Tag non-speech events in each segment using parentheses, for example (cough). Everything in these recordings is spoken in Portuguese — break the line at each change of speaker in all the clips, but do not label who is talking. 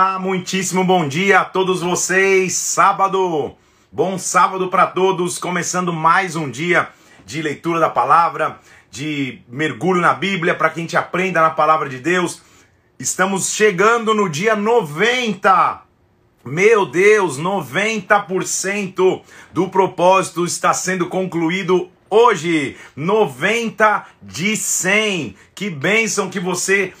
Ah, muitíssimo bom dia a todos vocês. Sábado, bom sábado para todos. Começando mais um dia de leitura da palavra, de mergulho na Bíblia para que a gente aprenda na palavra de Deus. Estamos chegando no dia 90. Meu Deus, 90% do propósito está sendo concluído hoje. 90 de 100. Que bênção que você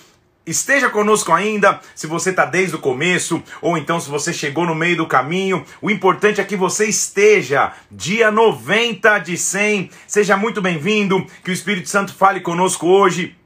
Esteja conosco ainda, se você está desde o começo, ou então se você chegou no meio do caminho. O importante é que você esteja. Dia 90 de 100. Seja muito bem-vindo. Que o Espírito Santo fale conosco hoje.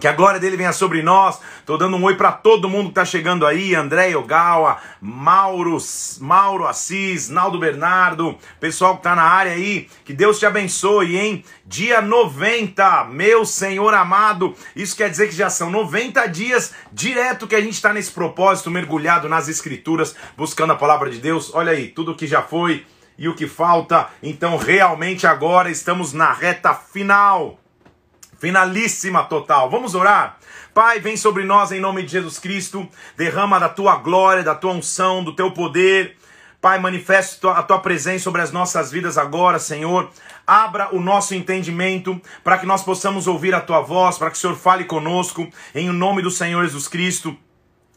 Que a glória dele venha sobre nós. Tô dando um oi para todo mundo que tá chegando aí. André Ogawa, Mauro, Mauro Assis, Naldo Bernardo, pessoal que tá na área aí. Que Deus te abençoe, hein? Dia 90, meu Senhor amado. Isso quer dizer que já são 90 dias direto que a gente está nesse propósito, mergulhado nas escrituras, buscando a palavra de Deus. Olha aí, tudo que já foi e o que falta. Então, realmente agora estamos na reta final finalíssima total. Vamos orar? Pai, vem sobre nós em nome de Jesus Cristo, derrama da tua glória, da tua unção, do teu poder. Pai, manifeste a tua presença sobre as nossas vidas agora, Senhor. Abra o nosso entendimento para que nós possamos ouvir a tua voz, para que o Senhor fale conosco, em nome do Senhor Jesus Cristo.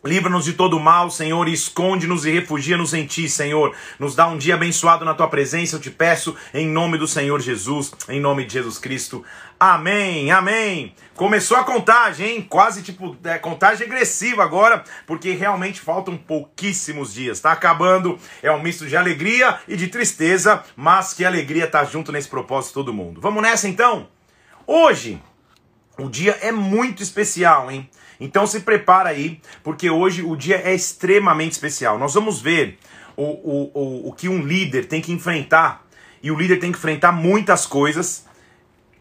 Livra-nos de todo mal, Senhor, e esconde-nos e refugia-nos em Ti, Senhor. Nos dá um dia abençoado na Tua presença, eu te peço, em nome do Senhor Jesus, em nome de Jesus Cristo. Amém, amém. Começou a contagem, hein? Quase tipo, é, contagem regressiva agora, porque realmente faltam pouquíssimos dias. Tá acabando, é um misto de alegria e de tristeza, mas que alegria tá junto nesse propósito todo mundo. Vamos nessa então? Hoje, o dia é muito especial, hein? Então se prepara aí, porque hoje o dia é extremamente especial. Nós vamos ver o, o, o, o que um líder tem que enfrentar. E o líder tem que enfrentar muitas coisas,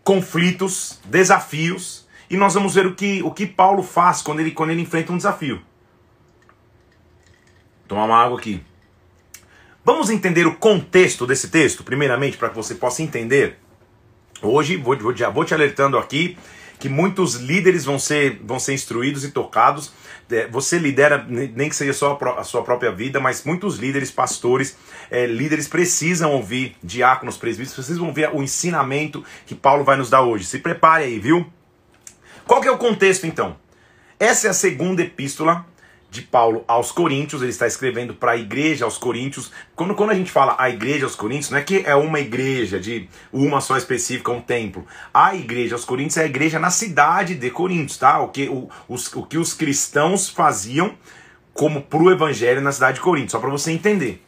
conflitos, desafios. E nós vamos ver o que, o que Paulo faz quando ele, quando ele enfrenta um desafio. Tomar uma água aqui. Vamos entender o contexto desse texto, primeiramente, para que você possa entender. Hoje, vou, já vou te alertando aqui que muitos líderes vão ser, vão ser instruídos e tocados. É, você lidera, nem que seja só a sua própria vida, mas muitos líderes, pastores, é, líderes precisam ouvir, diáconos, presbíteros, precisam ouvir o ensinamento que Paulo vai nos dar hoje. Se prepare aí, viu? Qual que é o contexto então? Essa é a segunda epístola de Paulo aos Coríntios, ele está escrevendo para a igreja aos Coríntios. Quando, quando a gente fala a igreja aos Coríntios, não é que é uma igreja de uma só específica, um templo. A igreja aos Coríntios é a igreja na cidade de Coríntios, tá? O que o, os, o que os cristãos faziam como para o evangelho na cidade de Coríntios, só para você entender.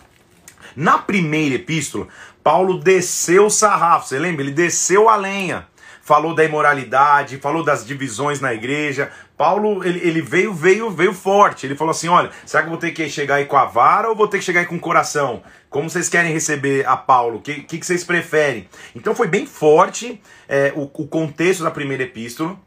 Na primeira epístola, Paulo desceu o sarrafo, você lembra? Ele desceu a lenha falou da imoralidade, falou das divisões na igreja. Paulo, ele, ele veio, veio, veio forte. Ele falou assim: olha, será que eu vou ter que chegar aí com a vara ou vou ter que chegar aí com o coração? Como vocês querem receber a Paulo? O que, que, que, vocês preferem? Então foi bem forte é, o, o contexto da primeira epístola.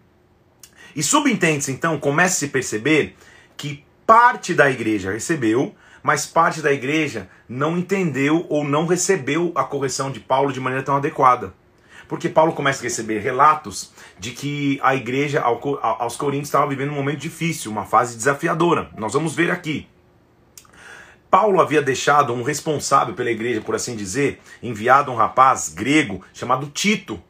E subentende-se, então, começa a se perceber que parte da igreja recebeu, mas parte da igreja não entendeu ou não recebeu a correção de Paulo de maneira tão adequada. Porque Paulo começa a receber relatos de que a igreja aos Coríntios estava vivendo um momento difícil, uma fase desafiadora. Nós vamos ver aqui. Paulo havia deixado um responsável pela igreja, por assim dizer, enviado um rapaz grego chamado Tito.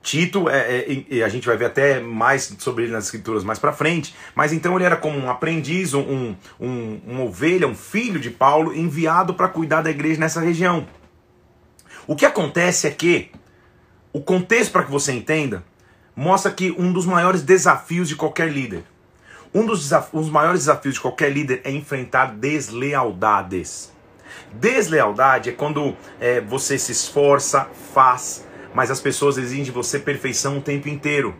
Tito, é, é, a gente vai ver até mais sobre ele nas escrituras mais para frente, mas então ele era como um aprendiz, um, um, uma ovelha, um filho de Paulo, enviado para cuidar da igreja nessa região. O que acontece é que o contexto, para que você entenda, mostra que um dos maiores desafios de qualquer líder, um dos, os maiores desafios de qualquer líder é enfrentar deslealdades. Deslealdade é quando é, você se esforça, faz, mas as pessoas exigem de você perfeição o tempo inteiro.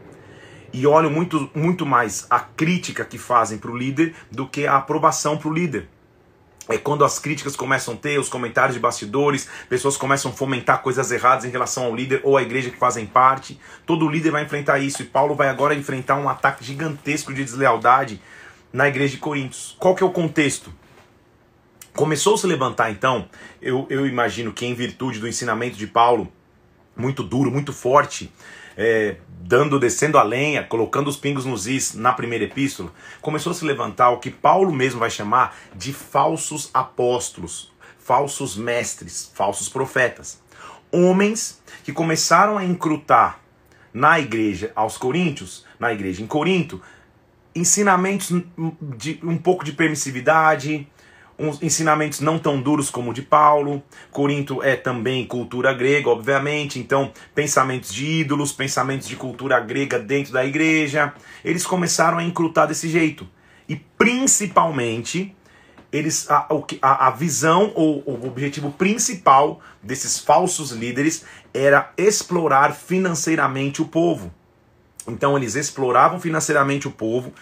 E olham muito, muito mais a crítica que fazem para o líder do que a aprovação para o líder é quando as críticas começam a ter, os comentários de bastidores, pessoas começam a fomentar coisas erradas em relação ao líder ou à igreja que fazem parte. Todo líder vai enfrentar isso e Paulo vai agora enfrentar um ataque gigantesco de deslealdade na igreja de Coríntios. Qual que é o contexto? Começou a se levantar então, eu, eu imagino que em virtude do ensinamento de Paulo, muito duro, muito forte, é, dando, descendo a lenha, colocando os pingos nos is na primeira epístola, começou a se levantar o que Paulo mesmo vai chamar de falsos apóstolos, falsos mestres, falsos profetas. Homens que começaram a encrutar na igreja aos Coríntios, na igreja em Corinto, ensinamentos de um pouco de permissividade, uns ensinamentos não tão duros como o de Paulo. Corinto é também cultura grega, obviamente, então pensamentos de ídolos, pensamentos de cultura grega dentro da igreja. Eles começaram a encrutar desse jeito. E principalmente, eles a, a, a visão ou o objetivo principal desses falsos líderes era explorar financeiramente o povo. Então eles exploravam financeiramente o povo,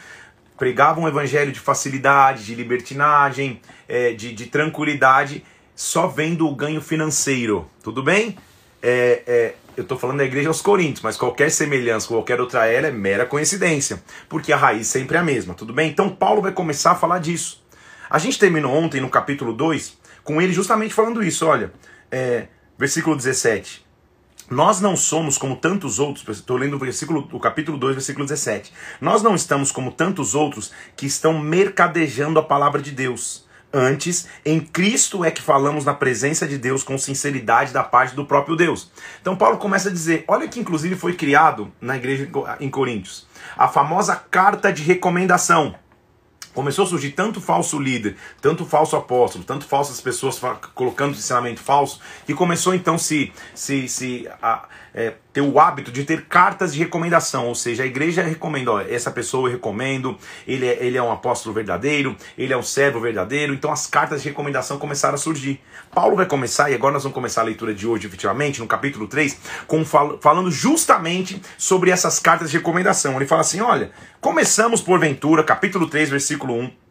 pregavam um evangelho de facilidade, de libertinagem, é, de, de, tranquilidade, só vendo o ganho financeiro. Tudo bem? É, é, eu estou falando da igreja aos Coríntios, mas qualquer semelhança com qualquer outra ela é mera coincidência, porque a raiz sempre é a mesma. Tudo bem? Então Paulo vai começar a falar disso. A gente terminou ontem no capítulo 2 com ele justamente falando isso. Olha, é, versículo 17. Nós não somos como tantos outros, estou lendo o versículo, o capítulo 2, versículo 17. Nós não estamos como tantos outros que estão mercadejando a palavra de Deus. Antes, em Cristo é que falamos na presença de Deus com sinceridade da parte do próprio Deus. Então Paulo começa a dizer, olha que inclusive foi criado na igreja em Coríntios, a famosa carta de recomendação. Começou a surgir tanto falso líder, tanto falso apóstolo, tanto falsas pessoas colocando ensinamento falso, que começou então se, se, se a, é, ter o hábito de ter cartas de recomendação, ou seja, a igreja recomenda, ó, essa pessoa eu recomendo, ele é, ele é um apóstolo verdadeiro, ele é um servo verdadeiro, então as cartas de recomendação começaram a surgir. Paulo vai começar, e agora nós vamos começar a leitura de hoje, efetivamente, no capítulo 3, com, fal falando justamente sobre essas cartas de recomendação. Ele fala assim: olha, começamos porventura, capítulo 3, versículo 1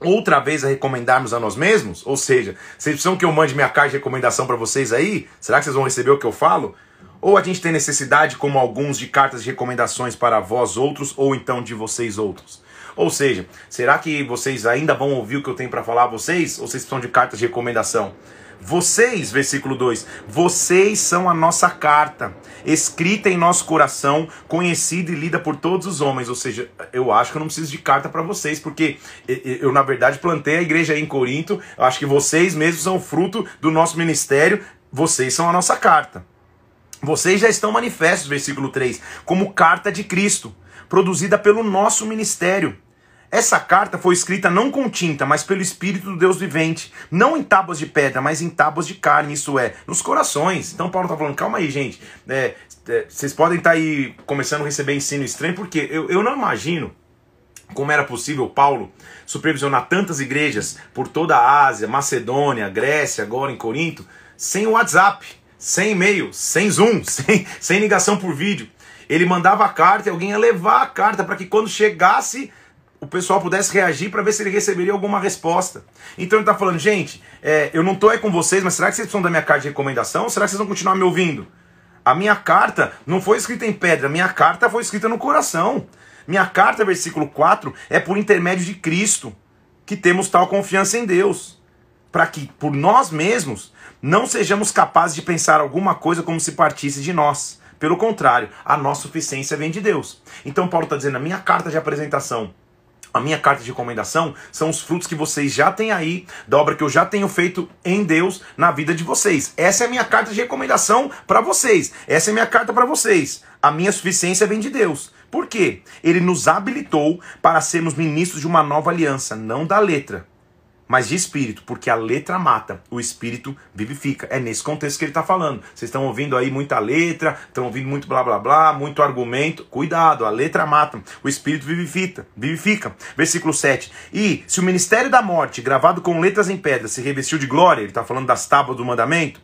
outra vez a recomendarmos a nós mesmos? Ou seja, vocês precisam que eu mande minha carta de recomendação para vocês aí? Será que vocês vão receber o que eu falo? Ou a gente tem necessidade, como alguns, de cartas de recomendações para vós outros, ou então de vocês outros? Ou seja, será que vocês ainda vão ouvir o que eu tenho para falar a vocês? Ou vocês precisam de cartas de recomendação? Vocês, versículo 2, vocês são a nossa carta, escrita em nosso coração, conhecida e lida por todos os homens. Ou seja, eu acho que eu não preciso de carta para vocês, porque eu, na verdade, plantei a igreja aí em Corinto. Eu acho que vocês mesmos são fruto do nosso ministério, vocês são a nossa carta. Vocês já estão manifestos, versículo 3, como carta de Cristo, produzida pelo nosso ministério. Essa carta foi escrita não com tinta, mas pelo Espírito do Deus vivente, não em tábuas de pedra, mas em tábuas de carne, isso é, nos corações. Então Paulo está falando, calma aí, gente, é, é, vocês podem estar tá aí começando a receber ensino estranho, porque eu, eu não imagino como era possível Paulo supervisionar tantas igrejas por toda a Ásia, Macedônia, Grécia, agora em Corinto, sem o WhatsApp sem e-mail, sem Zoom, (laughs) sem, sem ligação por vídeo. Ele mandava a carta e alguém ia levar a carta para que quando chegasse o pessoal pudesse reagir para ver se ele receberia alguma resposta. Então ele está falando, gente, é, eu não estou aí com vocês, mas será que vocês precisam da minha carta de recomendação? Ou será que vocês vão continuar me ouvindo? A minha carta não foi escrita em pedra, minha carta foi escrita no coração. Minha carta, versículo 4, é por intermédio de Cristo que temos tal confiança em Deus. Para que, por nós mesmos, não sejamos capazes de pensar alguma coisa como se partisse de nós. Pelo contrário, a nossa suficiência vem de Deus. Então Paulo está dizendo, a minha carta de apresentação, a minha carta de recomendação são os frutos que vocês já têm aí, da obra que eu já tenho feito em Deus na vida de vocês. Essa é a minha carta de recomendação para vocês. Essa é a minha carta para vocês. A minha suficiência vem de Deus. Por quê? Ele nos habilitou para sermos ministros de uma nova aliança, não da letra, mas de espírito, porque a letra mata, o espírito vivifica. É nesse contexto que ele está falando. Vocês estão ouvindo aí muita letra, estão ouvindo muito blá blá blá, muito argumento. Cuidado, a letra mata, o espírito vivifica. vivifica. Versículo 7. E se o ministério da morte, gravado com letras em pedra, se revestiu de glória, ele está falando das tábuas do mandamento,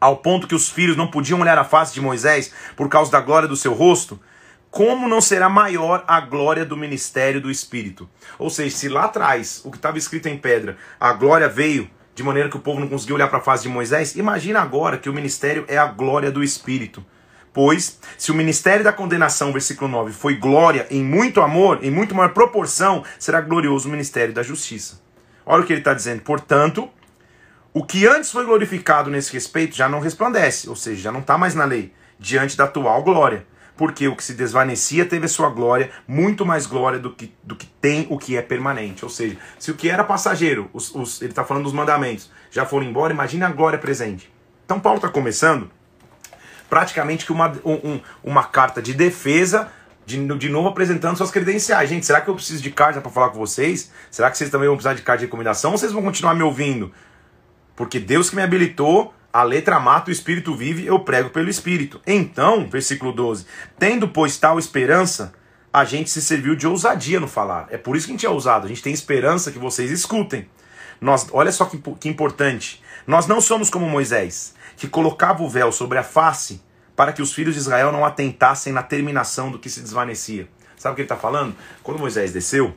ao ponto que os filhos não podiam olhar a face de Moisés por causa da glória do seu rosto, como não será maior a glória do ministério do Espírito? Ou seja, se lá atrás, o que estava escrito em pedra, a glória veio de maneira que o povo não conseguiu olhar para a face de Moisés, imagina agora que o ministério é a glória do Espírito. Pois, se o ministério da condenação, versículo 9, foi glória em muito amor, em muito maior proporção, será glorioso o ministério da justiça. Olha o que ele está dizendo. Portanto, o que antes foi glorificado nesse respeito já não resplandece, ou seja, já não está mais na lei diante da atual glória. Porque o que se desvanecia teve a sua glória, muito mais glória do que, do que tem o que é permanente. Ou seja, se o que era passageiro, os, os, ele está falando dos mandamentos, já foram embora, imagine a glória presente. Então Paulo está começando praticamente que uma, um, uma carta de defesa de, de novo apresentando suas credenciais. Gente, será que eu preciso de carta para falar com vocês? Será que vocês também vão precisar de carta de recomendação ou vocês vão continuar me ouvindo? Porque Deus que me habilitou, a letra mata, o espírito vive, eu prego pelo espírito. Então, versículo 12: Tendo, pois, tal esperança, a gente se serviu de ousadia no falar. É por isso que a gente é ousado, a gente tem esperança que vocês escutem. Nós, olha só que, que importante. Nós não somos como Moisés, que colocava o véu sobre a face para que os filhos de Israel não atentassem na terminação do que se desvanecia. Sabe o que ele está falando? Quando Moisés desceu,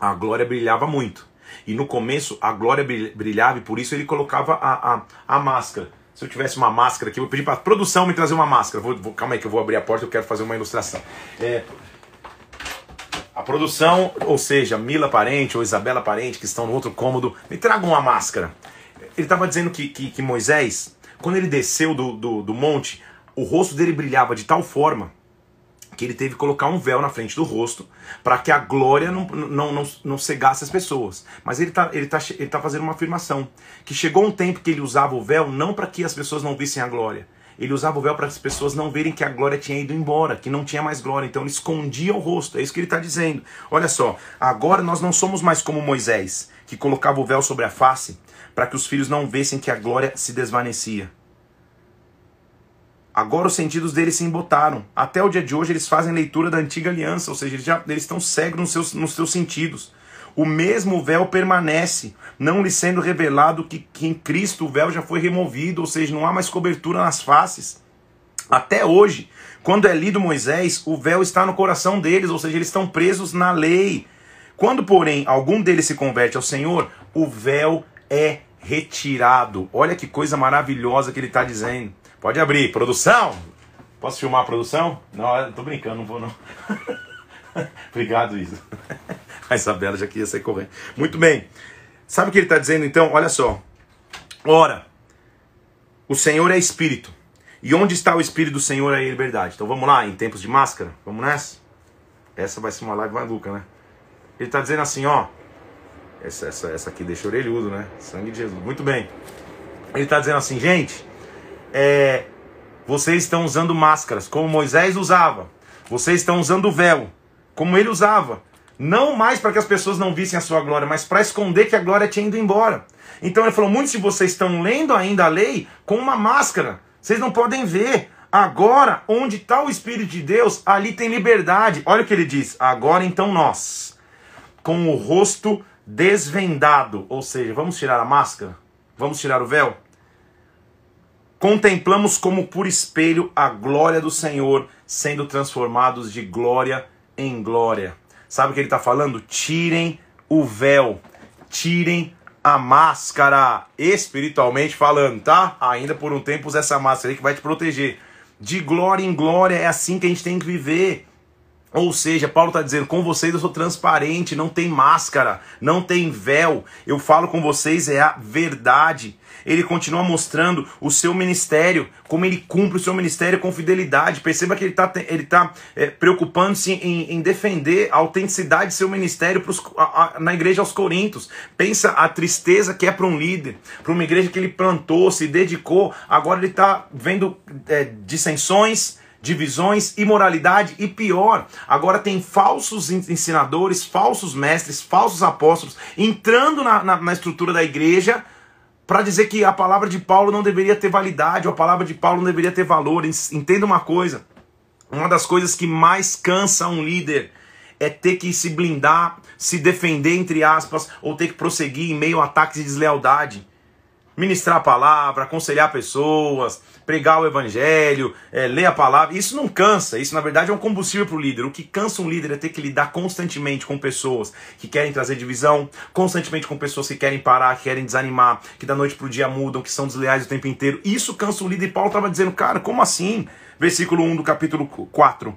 a glória brilhava muito. E no começo a glória brilhava e por isso ele colocava a, a, a máscara. Se eu tivesse uma máscara aqui, eu vou pedir para a produção me trazer uma máscara. Vou, vou, calma aí que eu vou abrir a porta, eu quero fazer uma ilustração. É, a produção, ou seja, Mila Parente ou Isabela Parente, que estão no outro cômodo, me tragam uma máscara. Ele estava dizendo que, que, que, Moisés, quando ele desceu do, do, do monte, o rosto dele brilhava de tal forma que ele teve que colocar um véu na frente do rosto para que a glória não, não, não, não cegasse as pessoas. Mas ele está ele tá, ele tá fazendo uma afirmação: que chegou um tempo que ele usava o véu não para que as pessoas não vissem a glória. Ele usava o véu para as pessoas não verem que a glória tinha ido embora, que não tinha mais glória. Então ele escondia o rosto. É isso que ele está dizendo. Olha só, agora nós não somos mais como Moisés, que colocava o véu sobre a face para que os filhos não vissem que a glória se desvanecia. Agora os sentidos deles se embotaram. Até o dia de hoje eles fazem leitura da antiga aliança, ou seja, eles, já, eles estão cegos nos seus, nos seus sentidos. O mesmo véu permanece, não lhe sendo revelado que, que em Cristo o véu já foi removido, ou seja, não há mais cobertura nas faces. Até hoje, quando é lido Moisés, o véu está no coração deles, ou seja, eles estão presos na lei. Quando, porém, algum deles se converte ao Senhor, o véu é retirado. Olha que coisa maravilhosa que ele está dizendo. Pode abrir. Produção? Posso filmar a produção? Não, tô brincando, não vou não. (laughs) Obrigado, Isa. (laughs) A Isabela já queria sair correndo. Muito bem. Sabe o que ele está dizendo então? Olha só. Ora, o Senhor é Espírito. E onde está o Espírito do Senhor é a liberdade. Então vamos lá, em tempos de máscara? Vamos nessa? Essa vai ser uma live maluca, né? Ele está dizendo assim, ó. Essa, essa, essa aqui deixa orelhudo, né? Sangue de Jesus. Muito bem. Ele está dizendo assim, gente é, vocês estão usando máscaras, como Moisés usava. Vocês estão usando véu, como ele usava. Não mais para que as pessoas não vissem a sua glória, mas para esconder que a glória tinha ido embora. Então ele falou: muitos de vocês estão lendo ainda a lei com uma máscara. Vocês não podem ver. Agora, onde está o Espírito de Deus, ali tem liberdade. Olha o que ele diz. Agora então nós, com o rosto desvendado, ou seja, vamos tirar a máscara? Vamos tirar o véu? Contemplamos como por espelho a glória do Senhor, sendo transformados de glória em glória. Sabe o que ele está falando? Tirem o véu, tirem a máscara, espiritualmente falando, tá? Ainda por um tempo usa essa máscara aí que vai te proteger. De glória em glória, é assim que a gente tem que viver. Ou seja, Paulo está dizendo: com vocês eu sou transparente, não tem máscara, não tem véu. Eu falo com vocês é a verdade ele continua mostrando o seu ministério, como ele cumpre o seu ministério com fidelidade. Perceba que ele está ele tá, é, preocupando-se em, em, defender a autenticidade de seu ministério pros, a, a, na igreja aos Coríntios. Pensa a tristeza que é para um líder, para uma igreja que ele plantou, se dedicou, agora ele está vendo é, dissensões divisões, imoralidade e pior, agora tem falsos ensinadores, falsos mestres, falsos apóstolos entrando na, na, na estrutura da igreja para dizer que a palavra de Paulo não deveria ter validade, ou a palavra de Paulo não deveria ter valor. Entenda uma coisa: uma das coisas que mais cansa um líder é ter que se blindar, se defender, entre aspas, ou ter que prosseguir em meio a ataques de deslealdade ministrar a palavra, aconselhar pessoas, pregar o evangelho, é, ler a palavra. Isso não cansa, isso na verdade é um combustível para o líder. O que cansa um líder é ter que lidar constantemente com pessoas que querem trazer divisão, constantemente com pessoas que querem parar, que querem desanimar, que da noite para o dia mudam, que são desleais o tempo inteiro. Isso cansa o líder. E Paulo estava dizendo, cara, como assim? Versículo 1 do capítulo 4.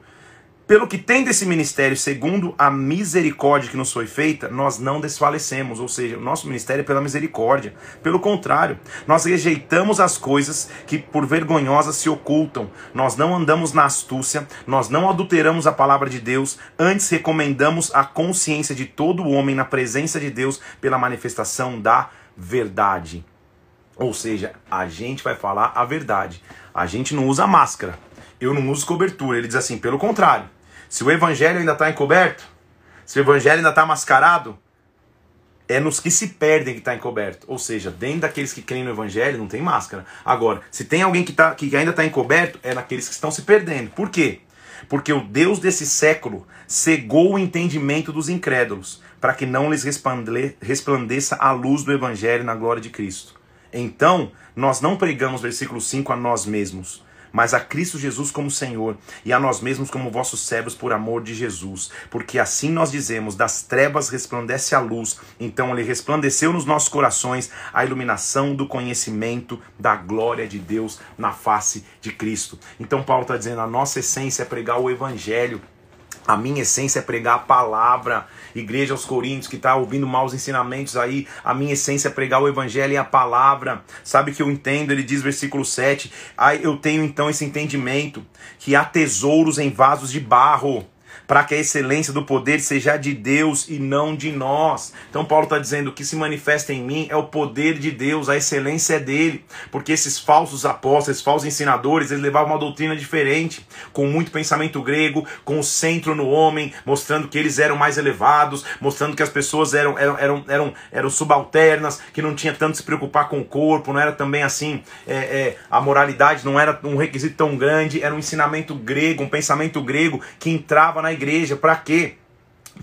Pelo que tem desse ministério, segundo a misericórdia que nos foi feita, nós não desfalecemos, ou seja, o nosso ministério é pela misericórdia. Pelo contrário, nós rejeitamos as coisas que por vergonhosas se ocultam. Nós não andamos na astúcia, nós não adulteramos a palavra de Deus, antes recomendamos a consciência de todo homem na presença de Deus pela manifestação da verdade. Ou seja, a gente vai falar a verdade. A gente não usa máscara. Eu não uso cobertura. Ele diz assim, pelo contrário. Se o evangelho ainda está encoberto, se o evangelho ainda está mascarado, é nos que se perdem que está encoberto. Ou seja, dentro daqueles que creem no evangelho não tem máscara. Agora, se tem alguém que, tá, que ainda está encoberto, é naqueles que estão se perdendo. Por quê? Porque o Deus desse século cegou o entendimento dos incrédulos, para que não lhes resplandeça a luz do evangelho na glória de Cristo. Então, nós não pregamos, versículo 5, a nós mesmos, mas a Cristo Jesus como Senhor e a nós mesmos como vossos servos por amor de Jesus. Porque assim nós dizemos: das trevas resplandece a luz. Então ele resplandeceu nos nossos corações a iluminação do conhecimento da glória de Deus na face de Cristo. Então Paulo está dizendo: a nossa essência é pregar o Evangelho. A minha essência é pregar a palavra. Igreja aos Coríntios que está ouvindo maus ensinamentos aí, a minha essência é pregar o evangelho e a palavra. Sabe que eu entendo? Ele diz versículo 7. Aí eu tenho então esse entendimento que há tesouros em vasos de barro para que a excelência do poder seja de Deus e não de nós. Então Paulo está dizendo que se manifesta em mim é o poder de Deus, a excelência é dele, porque esses falsos apóstolos, esses falsos ensinadores, eles levavam uma doutrina diferente, com muito pensamento grego, com o centro no homem, mostrando que eles eram mais elevados, mostrando que as pessoas eram, eram, eram, eram, eram subalternas, que não tinha tanto se preocupar com o corpo, não era também assim, é, é, a moralidade não era um requisito tão grande, era um ensinamento grego, um pensamento grego que entrava na igreja. Para quê?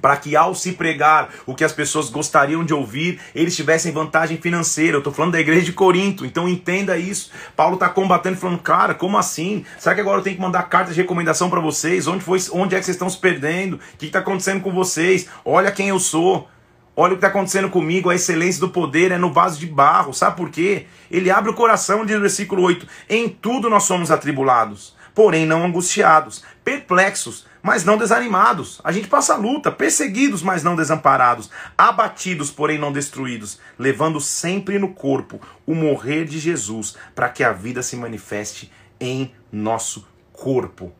Para que ao se pregar o que as pessoas gostariam de ouvir, eles tivessem vantagem financeira. Eu estou falando da igreja de Corinto, então entenda isso. Paulo está combatendo, falando, cara, como assim? Será que agora eu tenho que mandar cartas de recomendação para vocês? Onde, foi, onde é que vocês estão se perdendo? O que está acontecendo com vocês? Olha quem eu sou. Olha o que está acontecendo comigo, a excelência do poder é no vaso de barro. Sabe por quê? Ele abre o coração, diz no versículo 8: Em tudo nós somos atribulados, porém não angustiados, perplexos, mas não desanimados. A gente passa luta, perseguidos, mas não desamparados, abatidos, porém não destruídos, levando sempre no corpo o morrer de Jesus, para que a vida se manifeste em nosso corpo.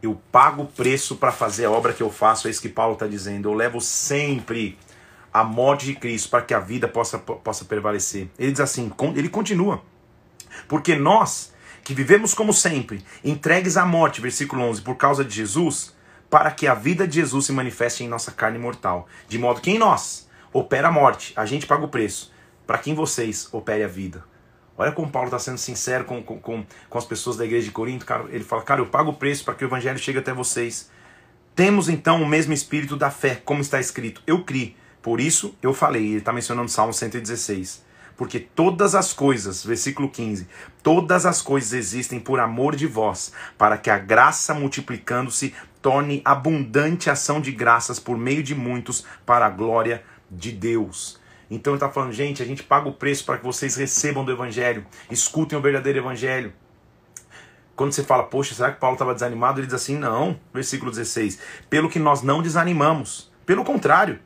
Eu pago o preço para fazer a obra que eu faço, é isso que Paulo está dizendo. Eu levo sempre a morte de Cristo para que a vida possa, possa prevalecer. Ele diz assim, ele continua. Porque nós, que vivemos como sempre, entregues à morte, versículo 11, por causa de Jesus, para que a vida de Jesus se manifeste em nossa carne mortal. De modo que em nós opera a morte, a gente paga o preço, para que em vocês opere a vida. Olha como Paulo está sendo sincero com, com, com, com as pessoas da igreja de Corinto. Cara, ele fala, cara, eu pago o preço para que o evangelho chegue até vocês. Temos então o mesmo espírito da fé, como está escrito. Eu criei, por isso eu falei. Ele está mencionando Salmo 116. Porque todas as coisas, versículo 15, todas as coisas existem por amor de vós, para que a graça multiplicando-se torne abundante ação de graças por meio de muitos para a glória de Deus. Então ele está falando, gente, a gente paga o preço para que vocês recebam do Evangelho, escutem o verdadeiro Evangelho. Quando você fala, poxa, será que Paulo estava desanimado? Ele diz assim, não, versículo 16: pelo que nós não desanimamos, pelo contrário,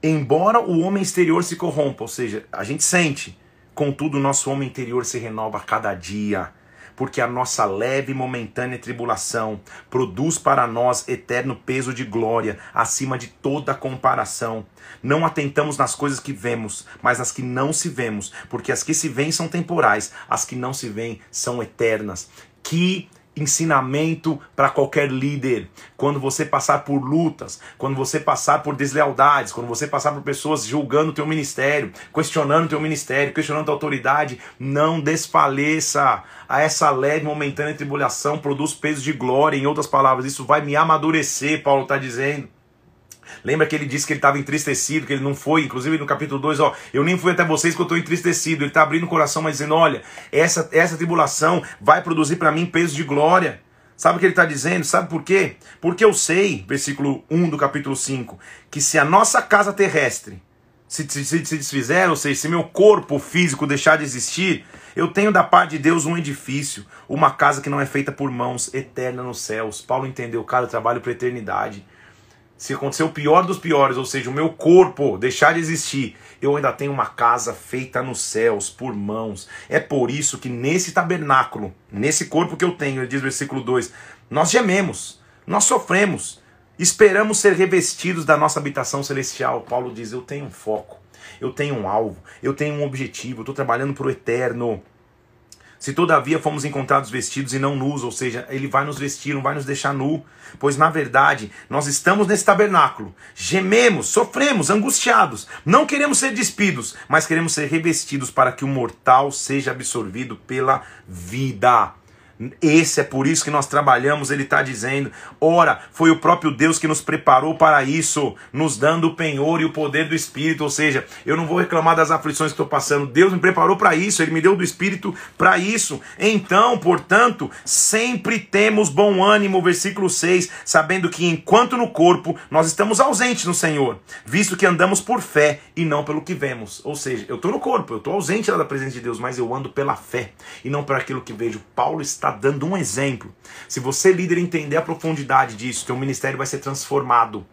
embora o homem exterior se corrompa, ou seja, a gente sente, contudo, o nosso homem interior se renova a cada dia porque a nossa leve e momentânea tribulação produz para nós eterno peso de glória, acima de toda comparação. Não atentamos nas coisas que vemos, mas nas que não se vemos, porque as que se veem são temporais, as que não se veem são eternas. Que ensinamento para qualquer líder. Quando você passar por lutas, quando você passar por deslealdades, quando você passar por pessoas julgando o teu ministério, questionando o teu ministério, questionando a autoridade, não desfaleça. A essa leve momentânea tribulação produz peso de glória. Em outras palavras, isso vai me amadurecer, Paulo está dizendo. Lembra que ele disse que ele estava entristecido, que ele não foi, inclusive no capítulo 2, ó, eu nem fui até vocês que eu estou entristecido. Ele está abrindo o coração, mas dizendo: olha, essa, essa tribulação vai produzir para mim peso de glória. Sabe o que ele está dizendo? Sabe por quê? Porque eu sei, versículo 1 do capítulo 5, que se a nossa casa terrestre, se, se, se desfizer, ou seja, se meu corpo físico deixar de existir, eu tenho da parte de Deus um edifício, uma casa que não é feita por mãos, eterna nos céus. Paulo entendeu, cara, eu trabalho para eternidade. Se acontecer o pior dos piores, ou seja, o meu corpo deixar de existir, eu ainda tenho uma casa feita nos céus por mãos. É por isso que nesse tabernáculo, nesse corpo que eu tenho, ele diz no versículo 2, nós gememos, nós sofremos, esperamos ser revestidos da nossa habitação celestial. Paulo diz: Eu tenho um foco, eu tenho um alvo, eu tenho um objetivo, eu estou trabalhando para o eterno. Se todavia fomos encontrados vestidos e não nus, ou seja, ele vai nos vestir, não vai nos deixar nu, pois na verdade nós estamos nesse tabernáculo, gememos, sofremos, angustiados, não queremos ser despidos, mas queremos ser revestidos para que o mortal seja absorvido pela vida. Esse é por isso que nós trabalhamos, ele está dizendo. Ora, foi o próprio Deus que nos preparou para isso, nos dando o penhor e o poder do Espírito. Ou seja, eu não vou reclamar das aflições que estou passando. Deus me preparou para isso, ele me deu do Espírito para isso. Então, portanto, sempre temos bom ânimo, versículo 6, sabendo que enquanto no corpo nós estamos ausentes no Senhor, visto que andamos por fé e não pelo que vemos. Ou seja, eu estou no corpo, eu estou ausente da presença de Deus, mas eu ando pela fé e não por aquilo que vejo. Paulo está está dando um exemplo. Se você, líder, entender a profundidade disso, teu ministério vai ser transformado.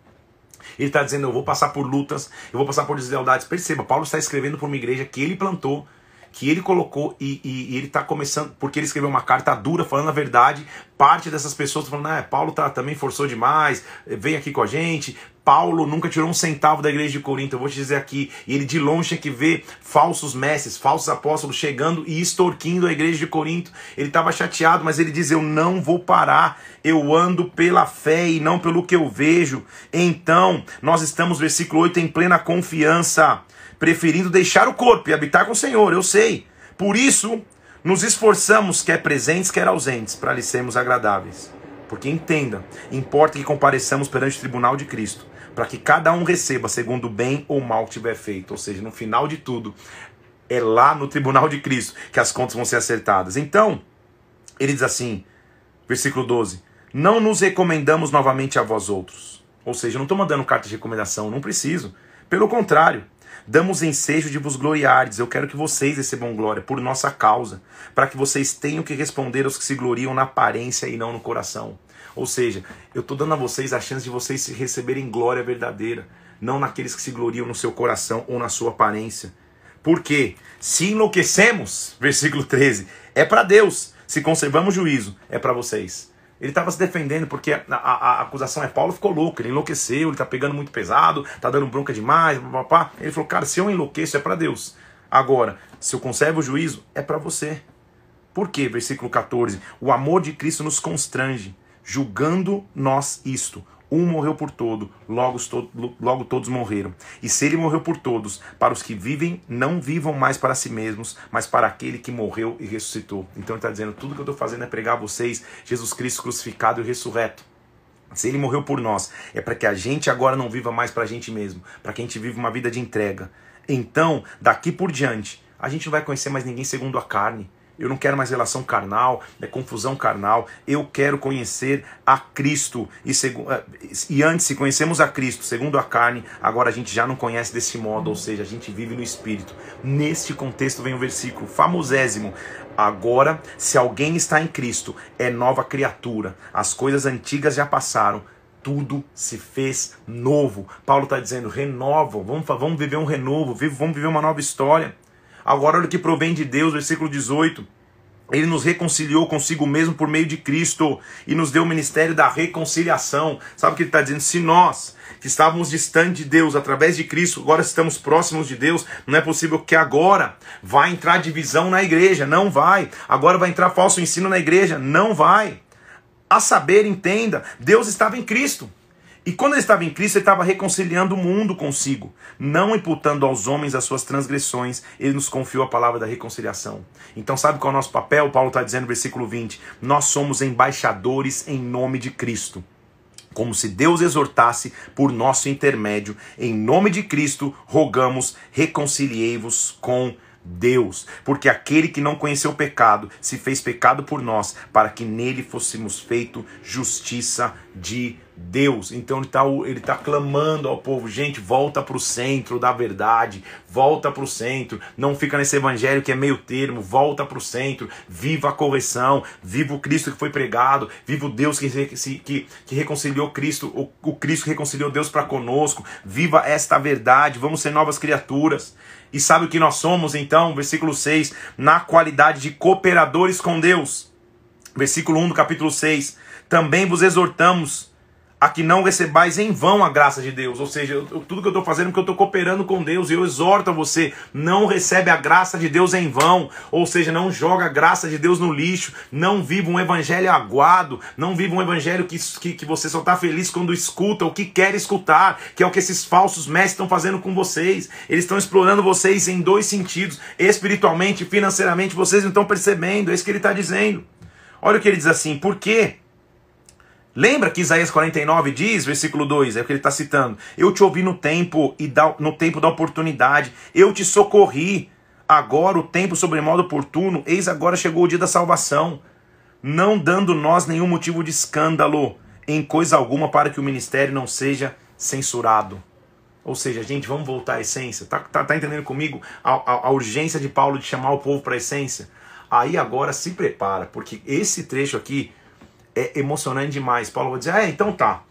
Ele está dizendo: Eu vou passar por lutas, eu vou passar por deslealdades. Perceba, Paulo está escrevendo para uma igreja que ele plantou, que ele colocou e, e, e ele está começando, porque ele escreveu uma carta dura falando a verdade. Parte dessas pessoas falando: ah, Paulo tá, também forçou demais, vem aqui com a gente. Paulo nunca tirou um centavo da igreja de Corinto, eu vou te dizer aqui. E ele de longe tinha que ver falsos mestres, falsos apóstolos chegando e extorquindo a igreja de Corinto. Ele estava chateado, mas ele diz: Eu não vou parar, eu ando pela fé e não pelo que eu vejo. Então, nós estamos, versículo 8, em plena confiança, preferindo deixar o corpo e habitar com o Senhor, eu sei. Por isso, nos esforçamos, quer presentes, quer ausentes, para lhe sermos agradáveis. Porque entenda, importa que compareçamos perante o tribunal de Cristo para que cada um receba segundo o bem ou mal tiver feito. Ou seja, no final de tudo, é lá no tribunal de Cristo que as contas vão ser acertadas. Então, ele diz assim, versículo 12: Não nos recomendamos novamente a vós outros. Ou seja, não estou mandando carta de recomendação, não preciso. Pelo contrário, damos ensejo de vos gloriardes. Eu quero que vocês recebam glória por nossa causa, para que vocês tenham que responder aos que se gloriam na aparência e não no coração. Ou seja, eu estou dando a vocês a chance de vocês receberem glória verdadeira, não naqueles que se gloriam no seu coração ou na sua aparência. Porque se enlouquecemos, versículo 13, é para Deus. Se conservamos juízo, é para vocês. Ele estava se defendendo porque a, a, a, acusação é Paulo ficou louco, ele enlouqueceu, ele está pegando muito pesado, está dando bronca demais, papá. Ele falou, cara, se eu enlouqueço é para Deus. Agora, se eu conservo o juízo, é para você. Por quê? Versículo 14. O amor de Cristo nos constrange, julgando nós isto. Um morreu por todo, logo, logo todos morreram. E se ele morreu por todos, para os que vivem, não vivam mais para si mesmos, mas para aquele que morreu e ressuscitou. Então ele está dizendo: tudo que eu estou fazendo é pregar a vocês Jesus Cristo crucificado e ressurreto. Se ele morreu por nós, é para que a gente agora não viva mais para a gente mesmo, para que a gente viva uma vida de entrega. Então, daqui por diante, a gente não vai conhecer mais ninguém segundo a carne. Eu não quero mais relação carnal, é confusão carnal. Eu quero conhecer a Cristo. E, eh, e antes, se conhecemos a Cristo segundo a carne, agora a gente já não conhece desse modo, ou seja, a gente vive no Espírito. Neste contexto vem o versículo famosésimo. Agora, se alguém está em Cristo, é nova criatura. As coisas antigas já passaram, tudo se fez novo. Paulo está dizendo: renova, vamos, vamos viver um renovo, vamos viver uma nova história. Agora, olha o que provém de Deus, versículo 18. Ele nos reconciliou consigo mesmo por meio de Cristo e nos deu o ministério da reconciliação. Sabe o que ele está dizendo? Se nós, que estávamos distantes de Deus através de Cristo, agora estamos próximos de Deus, não é possível que agora vai entrar divisão na igreja. Não vai. Agora vai entrar falso ensino na igreja. Não vai. A saber, entenda, Deus estava em Cristo. E quando ele estava em Cristo, ele estava reconciliando o mundo consigo, não imputando aos homens as suas transgressões, ele nos confiou a palavra da reconciliação. Então, sabe qual é o nosso papel? Paulo está dizendo no versículo 20: Nós somos embaixadores em nome de Cristo. Como se Deus exortasse por nosso intermédio, em nome de Cristo, rogamos, reconciliei-vos com Deus, porque aquele que não conheceu o pecado se fez pecado por nós, para que nele fôssemos feito justiça de Deus. Então ele está ele tá clamando ao povo, gente, volta para o centro da verdade, volta para o centro, não fica nesse evangelho que é meio termo, volta para o centro, viva a correção, viva o Cristo que foi pregado, viva o Deus que, que, que reconciliou Cristo, o, o Cristo que reconciliou Deus para conosco, viva esta verdade, vamos ser novas criaturas. E sabe o que nós somos então? Versículo 6, na qualidade de cooperadores com Deus. Versículo 1 do capítulo 6, também vos exortamos a que não recebais em vão a graça de Deus. Ou seja, eu, tudo que eu estou fazendo é porque eu estou cooperando com Deus. E eu exorto a você, não recebe a graça de Deus em vão. Ou seja, não joga a graça de Deus no lixo. Não viva um evangelho aguado. Não viva um evangelho que, que, que você só está feliz quando escuta o que quer escutar. Que é o que esses falsos mestres estão fazendo com vocês. Eles estão explorando vocês em dois sentidos. Espiritualmente e financeiramente, vocês não estão percebendo. É isso que ele está dizendo. Olha o que ele diz assim, por quê? Lembra que Isaías 49 diz, versículo 2, é o que ele está citando: Eu te ouvi no tempo e da, no tempo da oportunidade, eu te socorri. Agora o tempo sobremodo oportuno, eis agora chegou o dia da salvação, não dando nós nenhum motivo de escândalo em coisa alguma para que o ministério não seja censurado. Ou seja, gente, vamos voltar à essência. Tá, tá, tá entendendo comigo a, a, a urgência de Paulo de chamar o povo para a essência? Aí agora se prepara, porque esse trecho aqui é emocionante demais. Paulo vai dizer: é, então tá.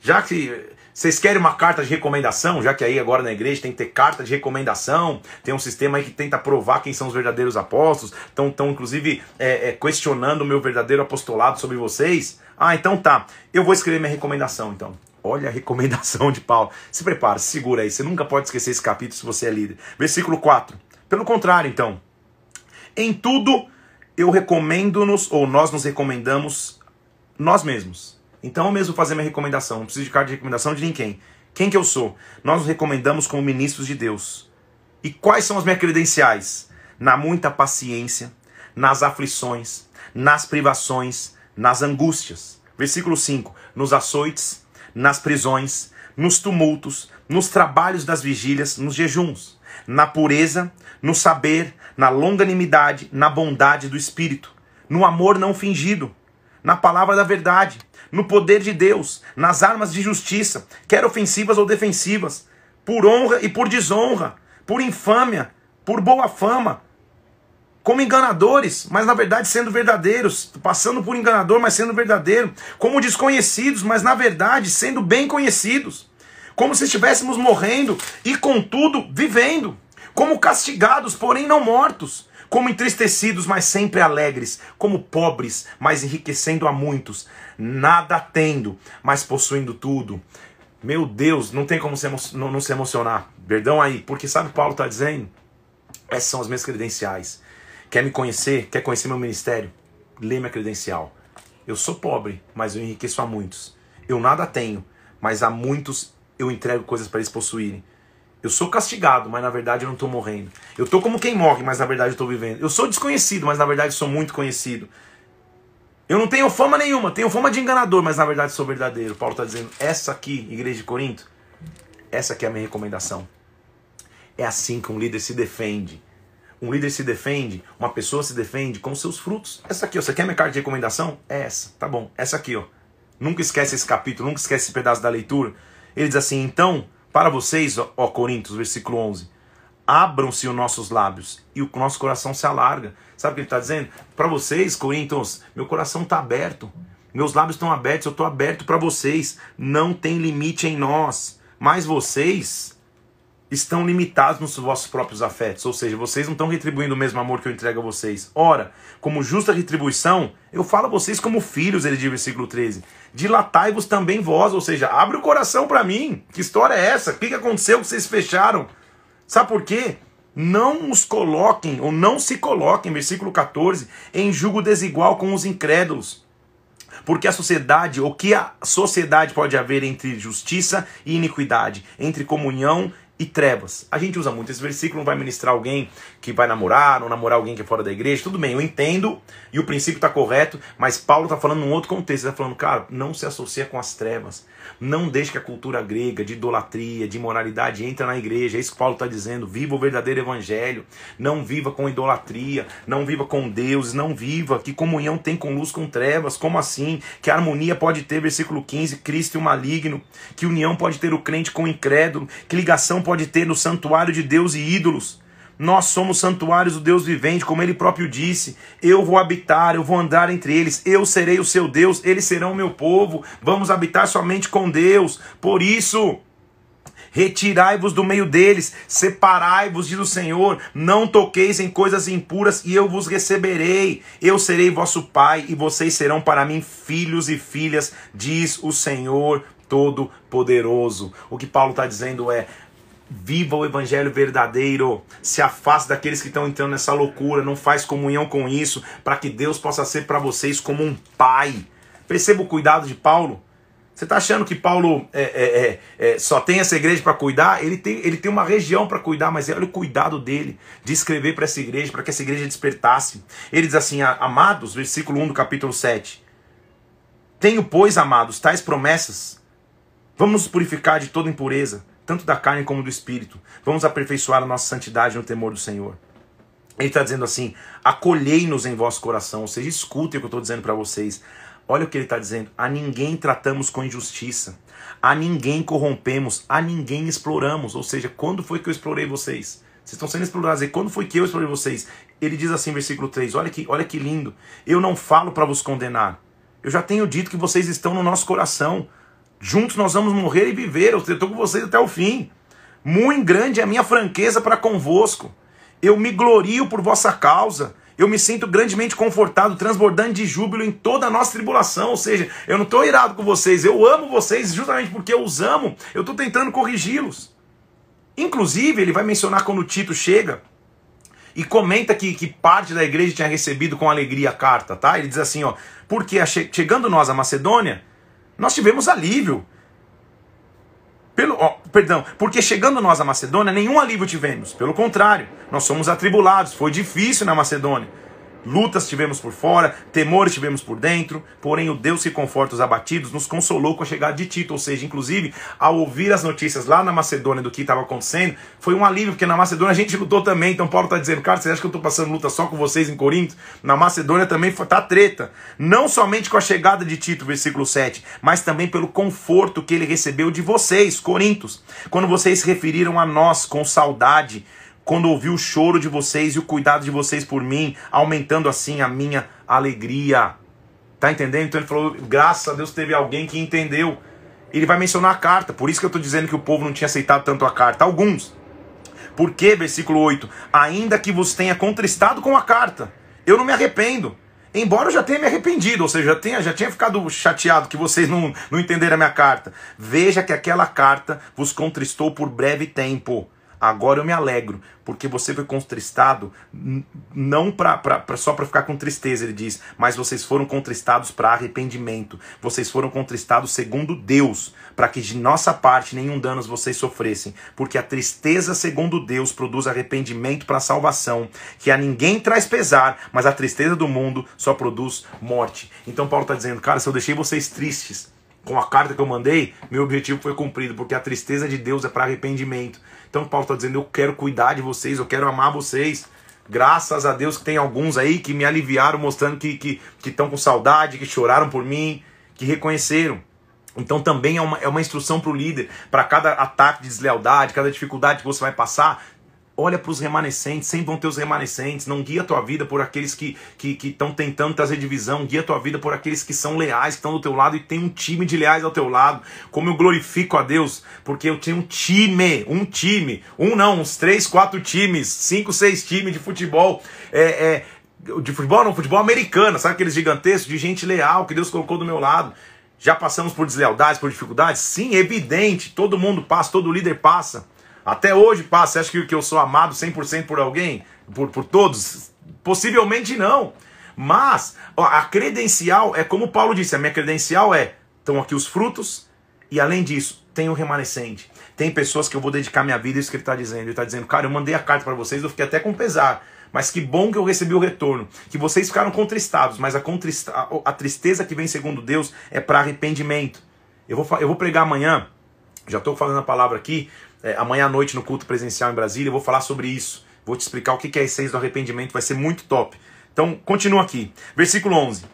Já que vocês querem uma carta de recomendação, já que aí agora na igreja tem que ter carta de recomendação, tem um sistema aí que tenta provar quem são os verdadeiros apóstolos, estão tão, inclusive é, é, questionando o meu verdadeiro apostolado sobre vocês. Ah, então tá, eu vou escrever minha recomendação então. Olha a recomendação de Paulo. Se prepara, se segura aí, você nunca pode esquecer esse capítulo se você é líder. Versículo 4. Pelo contrário, então, em tudo eu recomendo-nos, ou nós nos recomendamos nós mesmos. Então eu mesmo fazer minha recomendação, não preciso de carta de recomendação de ninguém. Quem que eu sou? Nós nos recomendamos como ministros de Deus. E quais são as minhas credenciais? Na muita paciência, nas aflições, nas privações, nas angústias. Versículo 5: nos açoites, nas prisões, nos tumultos, nos trabalhos das vigílias, nos jejuns, na pureza, no saber, na longanimidade, na bondade do espírito, no amor não fingido na palavra da verdade, no poder de Deus, nas armas de justiça, quer ofensivas ou defensivas, por honra e por desonra, por infâmia, por boa fama, como enganadores, mas na verdade sendo verdadeiros, passando por enganador, mas sendo verdadeiro, como desconhecidos, mas na verdade sendo bem conhecidos, como se estivéssemos morrendo e contudo vivendo, como castigados, porém não mortos como entristecidos, mas sempre alegres, como pobres, mas enriquecendo a muitos, nada tendo, mas possuindo tudo. Meu Deus, não tem como se não, não se emocionar. Perdão aí, porque sabe o Paulo está dizendo? Essas são as minhas credenciais. Quer me conhecer? Quer conhecer meu ministério? Lê minha credencial. Eu sou pobre, mas eu enriqueço a muitos. Eu nada tenho, mas a muitos eu entrego coisas para eles possuírem. Eu sou castigado, mas na verdade eu não estou morrendo. Eu estou como quem morre, mas na verdade eu estou vivendo. Eu sou desconhecido, mas na verdade sou muito conhecido. Eu não tenho fama nenhuma, tenho fama de enganador, mas na verdade sou verdadeiro. Paulo está dizendo, essa aqui, igreja de Corinto, essa aqui é a minha recomendação. É assim que um líder se defende. Um líder se defende, uma pessoa se defende com seus frutos. Essa aqui, ó, você quer minha carta de recomendação? É essa, tá bom. Essa aqui, ó. Nunca esquece esse capítulo, nunca esquece esse pedaço da leitura. Ele diz assim: então, para vocês, ó Coríntios, versículo 11, abram-se os nossos lábios e o nosso coração se alarga. Sabe o que ele está dizendo? Para vocês, Coríntios, meu coração está aberto, meus lábios estão abertos, eu estou aberto para vocês. Não tem limite em nós, mas vocês estão limitados nos vossos próprios afetos, ou seja, vocês não estão retribuindo o mesmo amor que eu entrego a vocês. Ora, como justa retribuição, eu falo a vocês como filhos, ele diz no versículo 13. Dilatai-vos também vós, ou seja, abre o coração para mim. Que história é essa? O que aconteceu que vocês fecharam? Sabe por quê? Não os coloquem, ou não se coloquem, versículo 14, em julgo desigual com os incrédulos. Porque a sociedade, o que a sociedade pode haver entre justiça e iniquidade, entre comunhão e trevas. A gente usa muito esse versículo, não vai ministrar alguém que vai namorar, ou namorar alguém que é fora da igreja. Tudo bem, eu entendo e o princípio está correto, mas Paulo está falando num outro contexto. Ele está falando, cara, não se associa com as trevas. Não deixe que a cultura grega de idolatria, de imoralidade entre na igreja. É isso que Paulo está dizendo. Viva o verdadeiro evangelho. Não viva com idolatria. Não viva com deuses. Não viva. Que comunhão tem com luz com trevas? Como assim? Que harmonia pode ter, versículo 15, Cristo e o maligno? Que união pode ter o crente com o incrédulo? Que ligação pode ter no santuário de Deus e ídolos? Nós somos santuários do Deus vivente, como ele próprio disse. Eu vou habitar, eu vou andar entre eles, eu serei o seu Deus, eles serão o meu povo. Vamos habitar somente com Deus. Por isso, Retirai-vos do meio deles, separai-vos, diz o Senhor, não toqueis em coisas impuras, e eu vos receberei. Eu serei vosso pai, e vocês serão para mim filhos e filhas, diz o Senhor Todo-Poderoso. O que Paulo está dizendo é: Viva o evangelho verdadeiro. Se afaste daqueles que estão entrando nessa loucura. Não faz comunhão com isso. Para que Deus possa ser para vocês como um pai. Perceba o cuidado de Paulo. Você está achando que Paulo é, é, é, é só tem essa igreja para cuidar? Ele tem, ele tem uma região para cuidar, mas olha o cuidado dele de escrever para essa igreja, para que essa igreja despertasse. Ele diz assim: Amados, versículo 1 do capítulo 7. Tenho, pois, amados, tais promessas. Vamos nos purificar de toda impureza tanto da carne como do espírito. Vamos aperfeiçoar a nossa santidade no temor do Senhor. Ele está dizendo assim: acolhei-nos em vosso coração, ou seja, escutem o que eu estou dizendo para vocês. Olha o que ele está dizendo: a ninguém tratamos com injustiça, a ninguém corrompemos, a ninguém exploramos. Ou seja, quando foi que eu explorei vocês? Vocês estão sendo explorados. E quando foi que eu explorei vocês? Ele diz assim, versículo 3: olha que, olha que lindo. Eu não falo para vos condenar. Eu já tenho dito que vocês estão no nosso coração. Juntos nós vamos morrer e viver. Eu estou com vocês até o fim. Muito grande é a minha franqueza para convosco. Eu me glorio por vossa causa. Eu me sinto grandemente confortado, transbordando de júbilo em toda a nossa tribulação. Ou seja, eu não estou irado com vocês, eu amo vocês, justamente porque eu os amo, eu estou tentando corrigi-los. Inclusive, ele vai mencionar quando o Tito chega e comenta que, que parte da igreja tinha recebido com alegria a carta, tá? Ele diz assim, ó, porque chegando nós à Macedônia, nós tivemos alívio. Pelo, oh, perdão, porque chegando nós à Macedônia, nenhum alívio tivemos. Pelo contrário, nós somos atribulados. Foi difícil na Macedônia. Lutas tivemos por fora, temores tivemos por dentro, porém o Deus que conforta os abatidos nos consolou com a chegada de Tito, ou seja, inclusive, ao ouvir as notícias lá na Macedônia do que estava acontecendo, foi um alívio, porque na Macedônia a gente lutou também, então Paulo está dizendo, cara, você acha que eu estou passando luta só com vocês em Corinto? Na Macedônia também está treta, não somente com a chegada de Tito, versículo 7, mas também pelo conforto que ele recebeu de vocês, Corintos, quando vocês se referiram a nós com saudade, quando ouvi o choro de vocês e o cuidado de vocês por mim, aumentando assim a minha alegria. Tá entendendo? Então ele falou: graças a Deus teve alguém que entendeu. Ele vai mencionar a carta, por isso que eu estou dizendo que o povo não tinha aceitado tanto a carta. Alguns. Porque, versículo 8: Ainda que vos tenha contristado com a carta, eu não me arrependo. Embora eu já tenha me arrependido, ou seja, já tenha, já tinha ficado chateado que vocês não, não entenderam a minha carta. Veja que aquela carta vos contristou por breve tempo Agora eu me alegro, porque você foi contristado não pra, pra, pra só para ficar com tristeza, ele diz, mas vocês foram contristados para arrependimento. Vocês foram contristados segundo Deus, para que de nossa parte nenhum dano vocês sofressem. Porque a tristeza, segundo Deus, produz arrependimento para salvação, que a ninguém traz pesar, mas a tristeza do mundo só produz morte. Então Paulo está dizendo, cara, se eu deixei vocês tristes, com a carta que eu mandei, meu objetivo foi cumprido, porque a tristeza de Deus é para arrependimento. Então Paulo está dizendo: eu quero cuidar de vocês, eu quero amar vocês. Graças a Deus que tem alguns aí que me aliviaram, mostrando que estão que, que com saudade, que choraram por mim, que reconheceram. Então também é uma, é uma instrução para o líder, para cada ataque de deslealdade, cada dificuldade que você vai passar, Olha para os remanescentes, sempre vão ter os remanescentes. Não guia a tua vida por aqueles que estão que, que tentando trazer divisão. Guia a tua vida por aqueles que são leais, que estão do teu lado e tem um time de leais ao teu lado. Como eu glorifico a Deus, porque eu tenho um time, um time, um não, uns três, quatro times, cinco, seis times de futebol. É, é, de futebol não, futebol americano, sabe aqueles gigantescos de gente leal que Deus colocou do meu lado. Já passamos por deslealdades, por dificuldades? Sim, evidente. Todo mundo passa, todo líder passa. Até hoje, pá, você acha que, que eu sou amado 100% por alguém? Por, por todos? Possivelmente não. Mas ó, a credencial é como Paulo disse: a minha credencial é: estão aqui os frutos, e além disso, tem o remanescente. Tem pessoas que eu vou dedicar minha vida, isso que ele está dizendo. Ele está dizendo, cara, eu mandei a carta para vocês, eu fiquei até com pesar. Mas que bom que eu recebi o retorno. Que vocês ficaram contristados, mas a, contrista, a tristeza que vem segundo Deus é para arrependimento. Eu vou, eu vou pregar amanhã, já estou falando a palavra aqui, é, amanhã à noite no culto presencial em Brasília, eu vou falar sobre isso. Vou te explicar o que é a essência do arrependimento, vai ser muito top. Então, continua aqui. Versículo 11.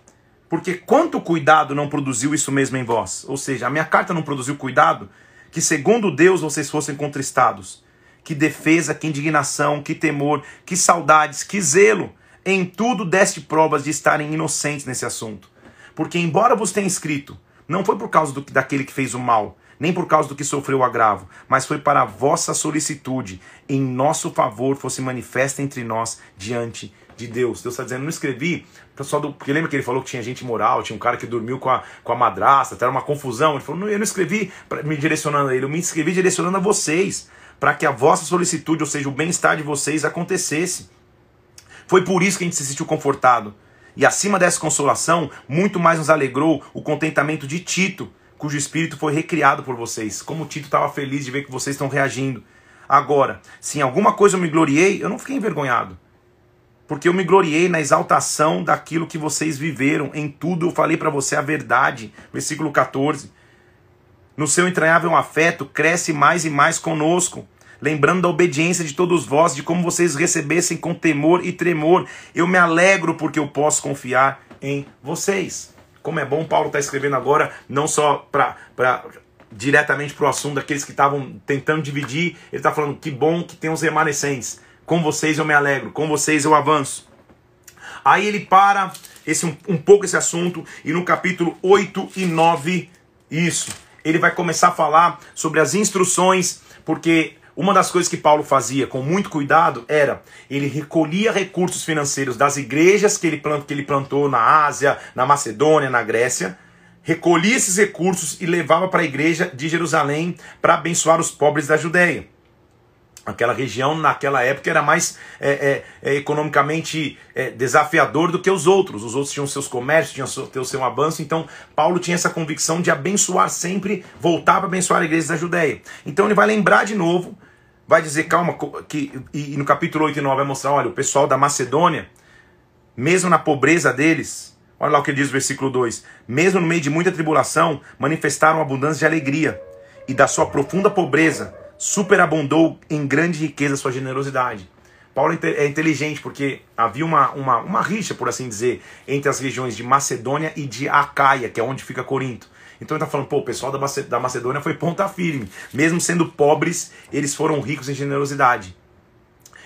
Porque quanto cuidado não produziu isso mesmo em vós? Ou seja, a minha carta não produziu cuidado que segundo Deus vocês fossem contristados. Que defesa, que indignação, que temor, que saudades, que zelo. Em tudo deste provas de estarem inocentes nesse assunto. Porque embora vos tenha escrito, não foi por causa do, daquele que fez o mal, nem por causa do que sofreu o agravo, mas foi para a vossa solicitude, em nosso favor fosse manifesta entre nós diante de Deus. Deus está dizendo, não escrevi só do. Porque lembra que ele falou que tinha gente moral, tinha um cara que dormiu com a, com a madrasta, era uma confusão. Ele falou, não, eu não escrevi pra, me direcionando a ele, eu me escrevi direcionando a vocês, para que a vossa solicitude, ou seja, o bem-estar de vocês acontecesse. Foi por isso que a gente se sentiu confortado. E acima dessa consolação, muito mais nos alegrou o contentamento de Tito, cujo espírito foi recriado por vocês. Como Tito estava feliz de ver que vocês estão reagindo. Agora, se em alguma coisa eu me gloriei, eu não fiquei envergonhado. Porque eu me gloriei na exaltação daquilo que vocês viveram. Em tudo eu falei para você a verdade. Versículo 14. No seu entranhável afeto, cresce mais e mais conosco. Lembrando da obediência de todos vós, de como vocês recebessem com temor e tremor. Eu me alegro porque eu posso confiar em vocês. Como é bom, Paulo está escrevendo agora, não só para diretamente para o assunto daqueles que estavam tentando dividir, ele está falando que bom que tem os remanescentes. Com vocês eu me alegro, com vocês eu avanço. Aí ele para esse um, um pouco esse assunto e no capítulo 8 e 9 isso, ele vai começar a falar sobre as instruções, porque uma das coisas que Paulo fazia com muito cuidado era ele recolhia recursos financeiros das igrejas que ele, que ele plantou na Ásia, na Macedônia, na Grécia, recolhia esses recursos e levava para a igreja de Jerusalém para abençoar os pobres da Judéia. Aquela região, naquela época, era mais é, é, é, economicamente é, desafiador do que os outros. Os outros tinham seus comércios, tinham seu, o seu avanço. Então, Paulo tinha essa convicção de abençoar sempre, voltar para abençoar a igreja da Judéia. Então, ele vai lembrar de novo vai dizer, calma, que, e, no capítulo 8 e 9 vai mostrar, olha, o pessoal da Macedônia, mesmo na pobreza deles, olha lá o que diz o versículo 2: mesmo no meio de muita tribulação, manifestaram abundância de alegria, e da sua profunda pobreza superabundou em grande riqueza sua generosidade. Paulo é inteligente porque havia uma, uma, uma rixa, por assim dizer, entre as regiões de Macedônia e de Acaia, que é onde fica Corinto. Então ele está falando, pô, o pessoal da Macedônia foi ponta firme. Mesmo sendo pobres, eles foram ricos em generosidade.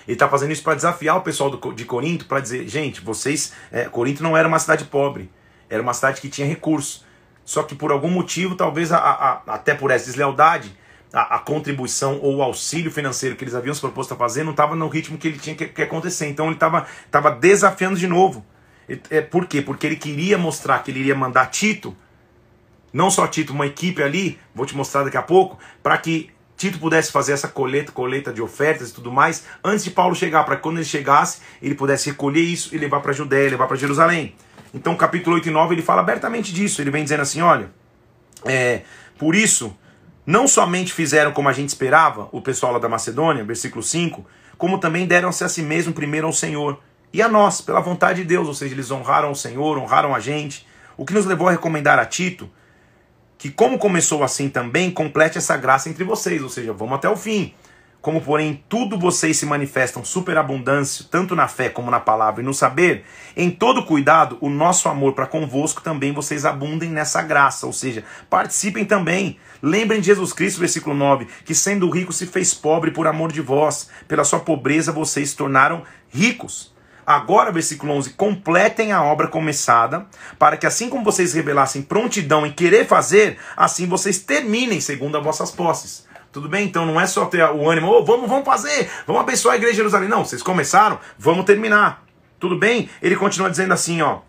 Ele está fazendo isso para desafiar o pessoal do, de Corinto, para dizer, gente, vocês. É, Corinto não era uma cidade pobre, era uma cidade que tinha recursos. Só que por algum motivo, talvez a, a, até por essa deslealdade, a, a, contribuição ou o auxílio financeiro que eles haviam se proposto a fazer não estava no ritmo que ele tinha que, que acontecer. Então ele estava desafiando de novo. É, por quê? Porque ele queria mostrar que ele iria mandar Tito não só Tito, uma equipe ali, vou te mostrar daqui a pouco, para que Tito pudesse fazer essa coleta, coleta de ofertas e tudo mais, antes de Paulo chegar, para que quando ele chegasse, ele pudesse recolher isso e levar para a Judéia, levar para Jerusalém. Então, capítulo 8 e 9, ele fala abertamente disso. Ele vem dizendo assim: olha, é, por isso, não somente fizeram como a gente esperava, o pessoal lá da Macedônia, versículo 5, como também deram-se a si mesmo primeiro ao Senhor e a nós, pela vontade de Deus, ou seja, eles honraram o Senhor, honraram a gente. O que nos levou a recomendar a Tito que como começou assim também, complete essa graça entre vocês, ou seja, vamos até o fim. Como, porém, tudo vocês se manifestam superabundância, tanto na fé como na palavra e no saber, em todo cuidado, o nosso amor para convosco também vocês abundem nessa graça, ou seja, participem também. Lembrem de Jesus Cristo, versículo 9, que sendo rico se fez pobre por amor de vós, pela sua pobreza vocês se tornaram ricos. Agora, versículo 11: completem a obra começada, para que assim como vocês revelassem prontidão em querer fazer, assim vocês terminem segundo as vossas posses. Tudo bem? Então não é só ter o ânimo, oh, vamos, vamos fazer, vamos abençoar a igreja de Jerusalém. Não, vocês começaram, vamos terminar. Tudo bem? Ele continua dizendo assim, ó.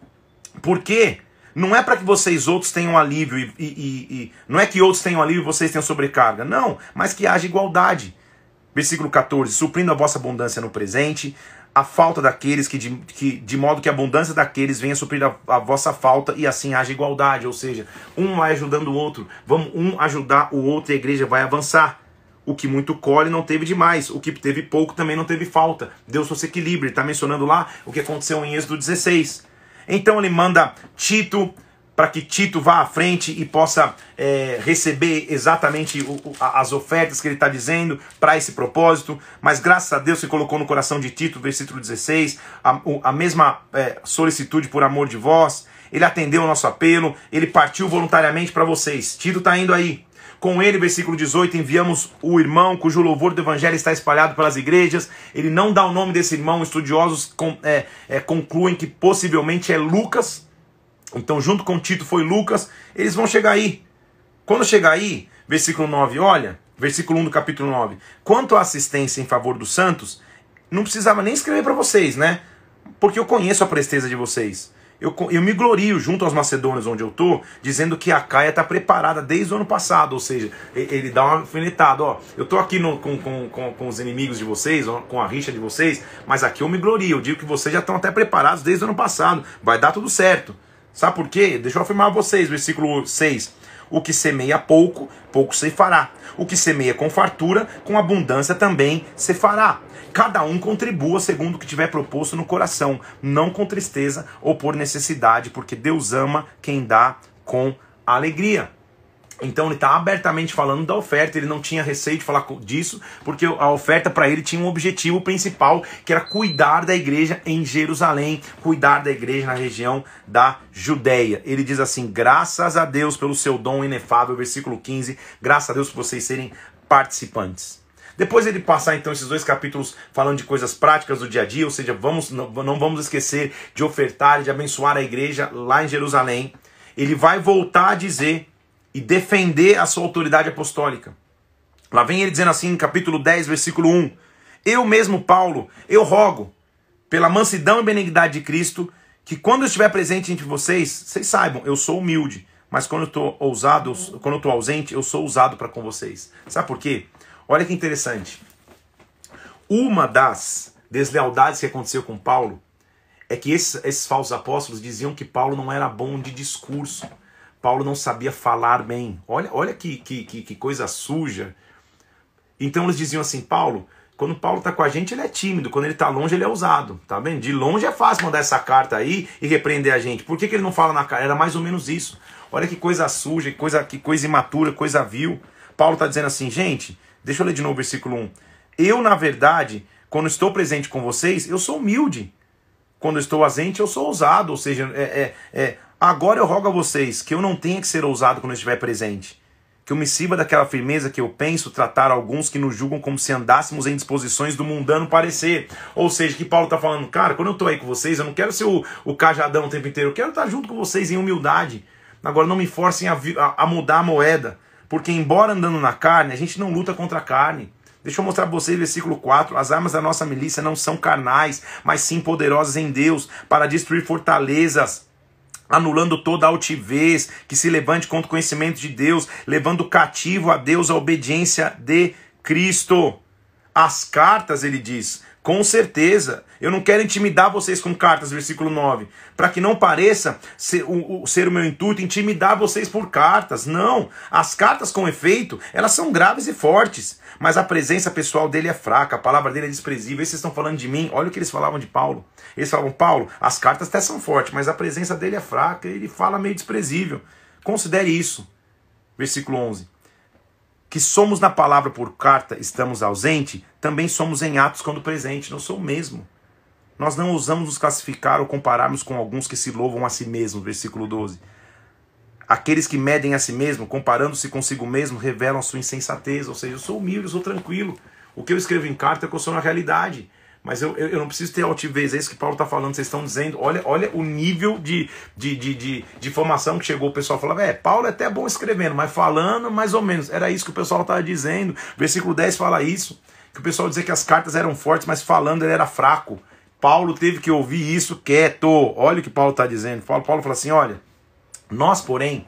Por quê? Não é para que vocês outros tenham alívio e, e, e, não é que outros tenham alívio e vocês tenham sobrecarga. Não, mas que haja igualdade. Versículo 14: suprindo a vossa abundância no presente, a falta daqueles que de, que, de modo que a abundância daqueles venha suprir a, a, vossa falta e assim haja igualdade, ou seja, um vai ajudando o outro, vamos um ajudar o outro e a igreja vai avançar. O que muito colhe não teve demais, o que teve pouco também não teve falta. Deus fosse equilíbrio. Está mencionando lá o que aconteceu em Êxodo 16. Então ele manda Tito para que Tito vá à frente e possa é, receber exatamente o, o, as ofertas que ele está dizendo para esse propósito. Mas graças a Deus se colocou no coração de Tito, versículo 16, a, a mesma é, solicitude por amor de vós. Ele atendeu o nosso apelo, ele partiu voluntariamente para vocês. Tito está indo aí. Com ele, versículo 18, enviamos o irmão cujo louvor do evangelho está espalhado pelas igrejas. Ele não dá o nome desse irmão, estudiosos com, é, é, concluem que possivelmente é Lucas. Então, junto com Tito foi Lucas. Eles vão chegar aí. Quando chegar aí, versículo 9, olha, versículo 1 do capítulo 9. Quanto à assistência em favor dos santos, não precisava nem escrever para vocês, né? Porque eu conheço a presteza de vocês. Eu, eu me glorio junto aos macedônios onde eu tô, dizendo que a Caia está preparada desde o ano passado, ou seja, ele dá uma alfinetada, ó, eu tô aqui no, com, com, com, com, os inimigos de vocês, com a rixa de vocês, mas aqui eu me glorio, eu digo que vocês já estão até preparados desde o ano passado, vai dar tudo certo. Sabe por quê? Deixa eu afirmar a vocês, versículo 6. O que semeia pouco, pouco se fará. O que semeia com fartura, com abundância também se fará. Cada um contribua segundo o que tiver proposto no coração, não com tristeza ou por necessidade, porque Deus ama quem dá com alegria. Então ele está abertamente falando da oferta, ele não tinha receio de falar disso, porque a oferta para ele tinha um objetivo principal, que era cuidar da igreja em Jerusalém, cuidar da igreja na região da Judéia. Ele diz assim: graças a Deus pelo seu dom inefável, versículo 15, graças a Deus por vocês serem participantes. Depois ele passar então esses dois capítulos falando de coisas práticas do dia a dia, ou seja, vamos, não, não vamos esquecer de ofertar e de abençoar a igreja lá em Jerusalém. Ele vai voltar a dizer e defender a sua autoridade apostólica. Lá vem ele dizendo assim, capítulo 10, versículo 1: Eu mesmo, Paulo, eu rogo, pela mansidão e benignidade de Cristo, que quando eu estiver presente entre vocês, vocês saibam, eu sou humilde, mas quando eu estou ousado, quando eu estou ausente, eu sou usado para com vocês. Sabe por quê? Olha que interessante. Uma das deslealdades que aconteceu com Paulo é que esses, esses falsos apóstolos diziam que Paulo não era bom de discurso. Paulo não sabia falar bem. Olha, olha que, que, que coisa suja. Então eles diziam assim: Paulo, quando Paulo está com a gente, ele é tímido. Quando ele está longe, ele é ousado. Tá vendo? De longe é fácil mandar essa carta aí e repreender a gente. Por que, que ele não fala na cara? Era mais ou menos isso. Olha que coisa suja, que coisa, que coisa imatura, coisa vil. Paulo está dizendo assim, gente, Deixa eu ler de novo o versículo 1. Eu, na verdade, quando estou presente com vocês, eu sou humilde. Quando estou ausente, eu sou ousado. Ou seja, é, é, é, agora eu rogo a vocês que eu não tenha que ser ousado quando estiver presente. Que eu me sirva daquela firmeza que eu penso tratar alguns que nos julgam como se andássemos em disposições do mundano parecer. Ou seja, que Paulo está falando, cara, quando eu estou aí com vocês, eu não quero ser o, o cajadão o tempo inteiro, eu quero estar junto com vocês em humildade. Agora não me forcem a, a, a mudar a moeda. Porque, embora andando na carne, a gente não luta contra a carne. Deixa eu mostrar para vocês versículo 4. As armas da nossa milícia não são carnais, mas sim poderosas em Deus para destruir fortalezas, anulando toda altivez que se levante contra o conhecimento de Deus, levando cativo a Deus a obediência de Cristo. As cartas, ele diz, com certeza. Eu não quero intimidar vocês com cartas, versículo 9. Para que não pareça ser o, o, ser o meu intuito intimidar vocês por cartas. Não. As cartas, com efeito, elas são graves e fortes. Mas a presença pessoal dele é fraca, a palavra dele é desprezível. Vocês estão falando de mim. Olha o que eles falavam de Paulo. Eles falavam, Paulo, as cartas até são fortes, mas a presença dele é fraca. Ele fala meio desprezível. Considere isso. Versículo 11 que somos na palavra por carta, estamos ausente, também somos em atos quando presente. Não sou o mesmo. Nós não ousamos nos classificar ou compararmos com alguns que se louvam a si mesmos. Versículo 12. Aqueles que medem a si mesmo, comparando-se consigo mesmo, revelam sua insensatez. Ou seja, eu sou humilde, eu sou tranquilo. O que eu escrevo em carta é que eu sou na realidade. Mas eu, eu, eu, não preciso ter altivez, é isso que Paulo está falando, vocês estão dizendo. Olha, olha o nível de, de, de, de, de informação que chegou. O pessoal falava, é, Paulo é até bom escrevendo, mas falando mais ou menos. Era isso que o pessoal estava dizendo. Versículo 10 fala isso. Que o pessoal dizia que as cartas eram fortes, mas falando ele era fraco. Paulo teve que ouvir isso quieto. Olha o que Paulo está dizendo. Paulo, Paulo fala assim: olha, nós, porém,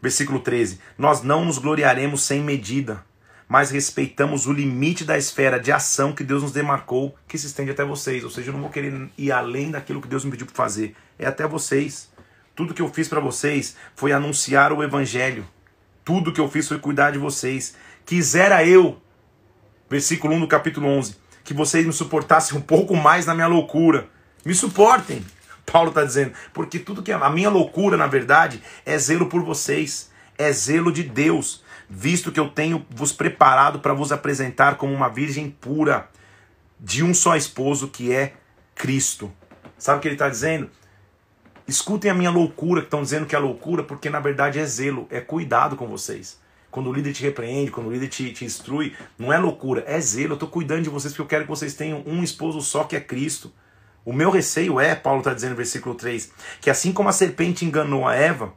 versículo 13, nós não nos gloriaremos sem medida mas respeitamos o limite da esfera de ação que Deus nos demarcou, que se estende até vocês. Ou seja, eu não vou querer ir além daquilo que Deus me pediu para fazer. É até vocês. Tudo que eu fiz para vocês foi anunciar o evangelho. Tudo que eu fiz foi cuidar de vocês. Quisera eu versículo 1 do capítulo 11, que vocês me suportassem um pouco mais na minha loucura. Me suportem, (laughs) Paulo está dizendo, porque tudo que a minha loucura, na verdade, é zelo por vocês, é zelo de Deus, visto que eu tenho vos preparado para vos apresentar como uma virgem pura, de um só esposo que é Cristo. Sabe o que ele está dizendo? Escutem a minha loucura, que estão dizendo que é loucura, porque na verdade é zelo, é cuidado com vocês. Quando o líder te repreende, quando o líder te, te instrui, não é loucura, é zelo. Eu estou cuidando de vocês porque eu quero que vocês tenham um esposo só que é Cristo. O meu receio é, Paulo está dizendo no versículo 3, que assim como a serpente enganou a Eva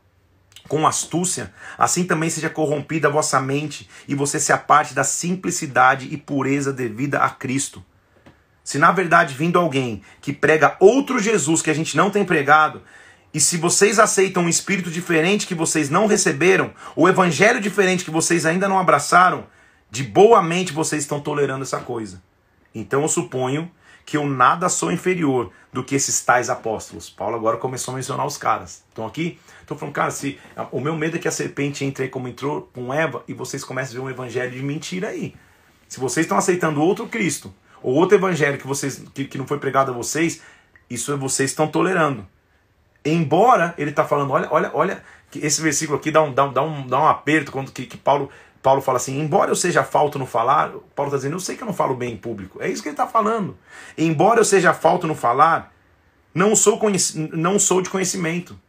com astúcia, assim também seja corrompida a vossa mente e você se aparte da simplicidade e pureza devida a Cristo. Se na verdade vindo alguém que prega outro Jesus que a gente não tem pregado, e se vocês aceitam um espírito diferente que vocês não receberam, o evangelho diferente que vocês ainda não abraçaram, de boa mente vocês estão tolerando essa coisa. Então eu suponho que eu nada sou inferior do que esses tais apóstolos. Paulo agora começou a mencionar os caras. Estão aqui? Estou falando, cara, se, o meu medo é que a serpente entre aí como entrou com Eva e vocês comecem a ver um evangelho de mentira aí. Se vocês estão aceitando outro Cristo, ou outro evangelho que, vocês, que, que não foi pregado a vocês, isso vocês estão tolerando. Embora ele está falando, olha, olha, olha, que esse versículo aqui dá um, dá um, dá um, dá um aperto quando que, que Paulo, Paulo fala assim, embora eu seja falto no falar, Paulo está dizendo, eu sei que eu não falo bem em público. É isso que ele está falando. Embora eu seja falto no falar, não sou, não sou de conhecimento.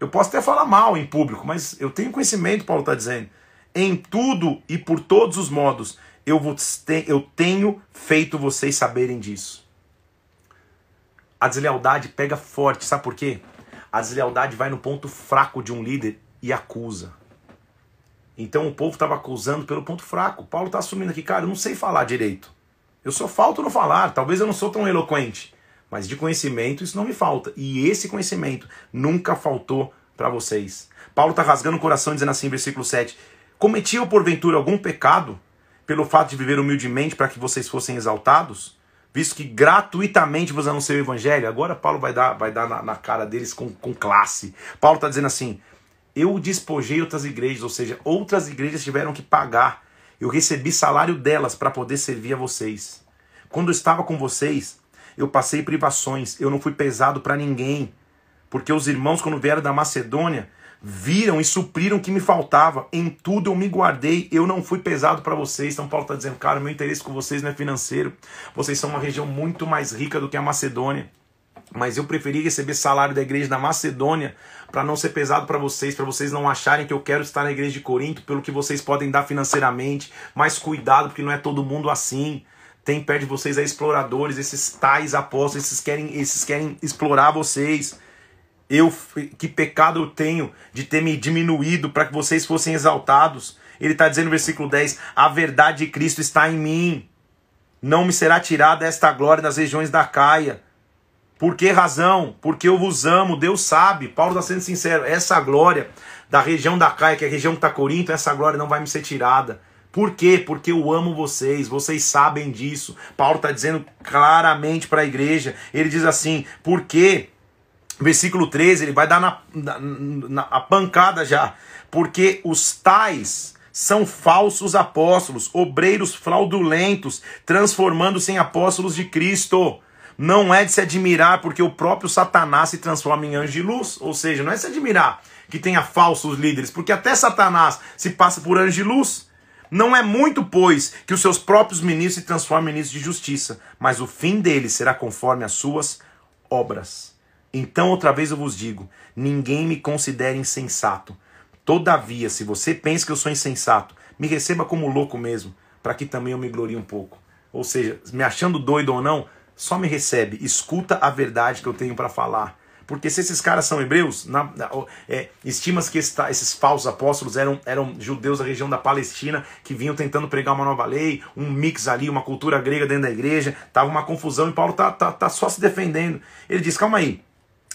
Eu posso até falar mal em público, mas eu tenho conhecimento, Paulo está dizendo. Em tudo e por todos os modos, eu, vou eu tenho feito vocês saberem disso. A deslealdade pega forte, sabe por quê? A deslealdade vai no ponto fraco de um líder e acusa. Então o povo estava acusando pelo ponto fraco. Paulo está assumindo aqui, cara, eu não sei falar direito. Eu só falto no falar, talvez eu não sou tão eloquente, mas de conhecimento isso não me falta. E esse conhecimento nunca faltou para vocês. Paulo está rasgando o coração dizendo assim, versículo 7: Cometi eu porventura algum pecado? pelo fato de viver humildemente para que vocês fossem exaltados, visto que gratuitamente vos anunciei o evangelho. Agora Paulo vai dar, vai dar na, na cara deles com, com classe. Paulo está dizendo assim: eu despojei outras igrejas, ou seja, outras igrejas tiveram que pagar. Eu recebi salário delas para poder servir a vocês. Quando eu estava com vocês, eu passei privações, eu não fui pesado para ninguém. Porque os irmãos, quando vieram da Macedônia, viram e supriram o que me faltava. Em tudo eu me guardei, eu não fui pesado para vocês. Então Paulo está dizendo, cara, meu interesse com vocês não é financeiro. Vocês são uma região muito mais rica do que a Macedônia. Mas eu preferi receber salário da igreja da Macedônia para não ser pesado para vocês, para vocês não acharem que eu quero estar na igreja de Corinto pelo que vocês podem dar financeiramente. Mas cuidado, porque não é todo mundo assim. Tem perto de vocês aí exploradores, esses tais apóstolos, esses querem, esses querem explorar vocês. Eu que pecado eu tenho de ter me diminuído para que vocês fossem exaltados. Ele está dizendo no versículo 10: A verdade de Cristo está em mim. Não me será tirada esta glória das regiões da Caia. Por que razão? Porque eu vos amo, Deus sabe. Paulo está sendo sincero. Essa glória da região da Caia, que é a região que está Corinto, essa glória não vai me ser tirada. Por quê? Porque eu amo vocês, vocês sabem disso. Paulo está dizendo claramente para a igreja. Ele diz assim: porque versículo 13, ele vai dar na, na, na a pancada já. Porque os tais são falsos apóstolos, obreiros fraudulentos, transformando-se em apóstolos de Cristo. Não é de se admirar porque o próprio Satanás se transforma em anjo de luz. Ou seja, não é de se admirar que tenha falsos líderes, porque até Satanás se passa por anjo de luz. Não é muito, pois, que os seus próprios ministros se transformem em ministros de justiça, mas o fim deles será conforme as suas obras. Então, outra vez eu vos digo: ninguém me considere insensato. Todavia, se você pensa que eu sou insensato, me receba como louco mesmo, para que também eu me glorie um pouco. Ou seja, me achando doido ou não, só me recebe, escuta a verdade que eu tenho para falar. Porque se esses caras são hebreus, na, é, estima-se que esta, esses falsos apóstolos eram, eram judeus da região da Palestina que vinham tentando pregar uma nova lei, um mix ali, uma cultura grega dentro da igreja, tava uma confusão e Paulo tá, tá, tá só se defendendo. Ele diz: calma aí,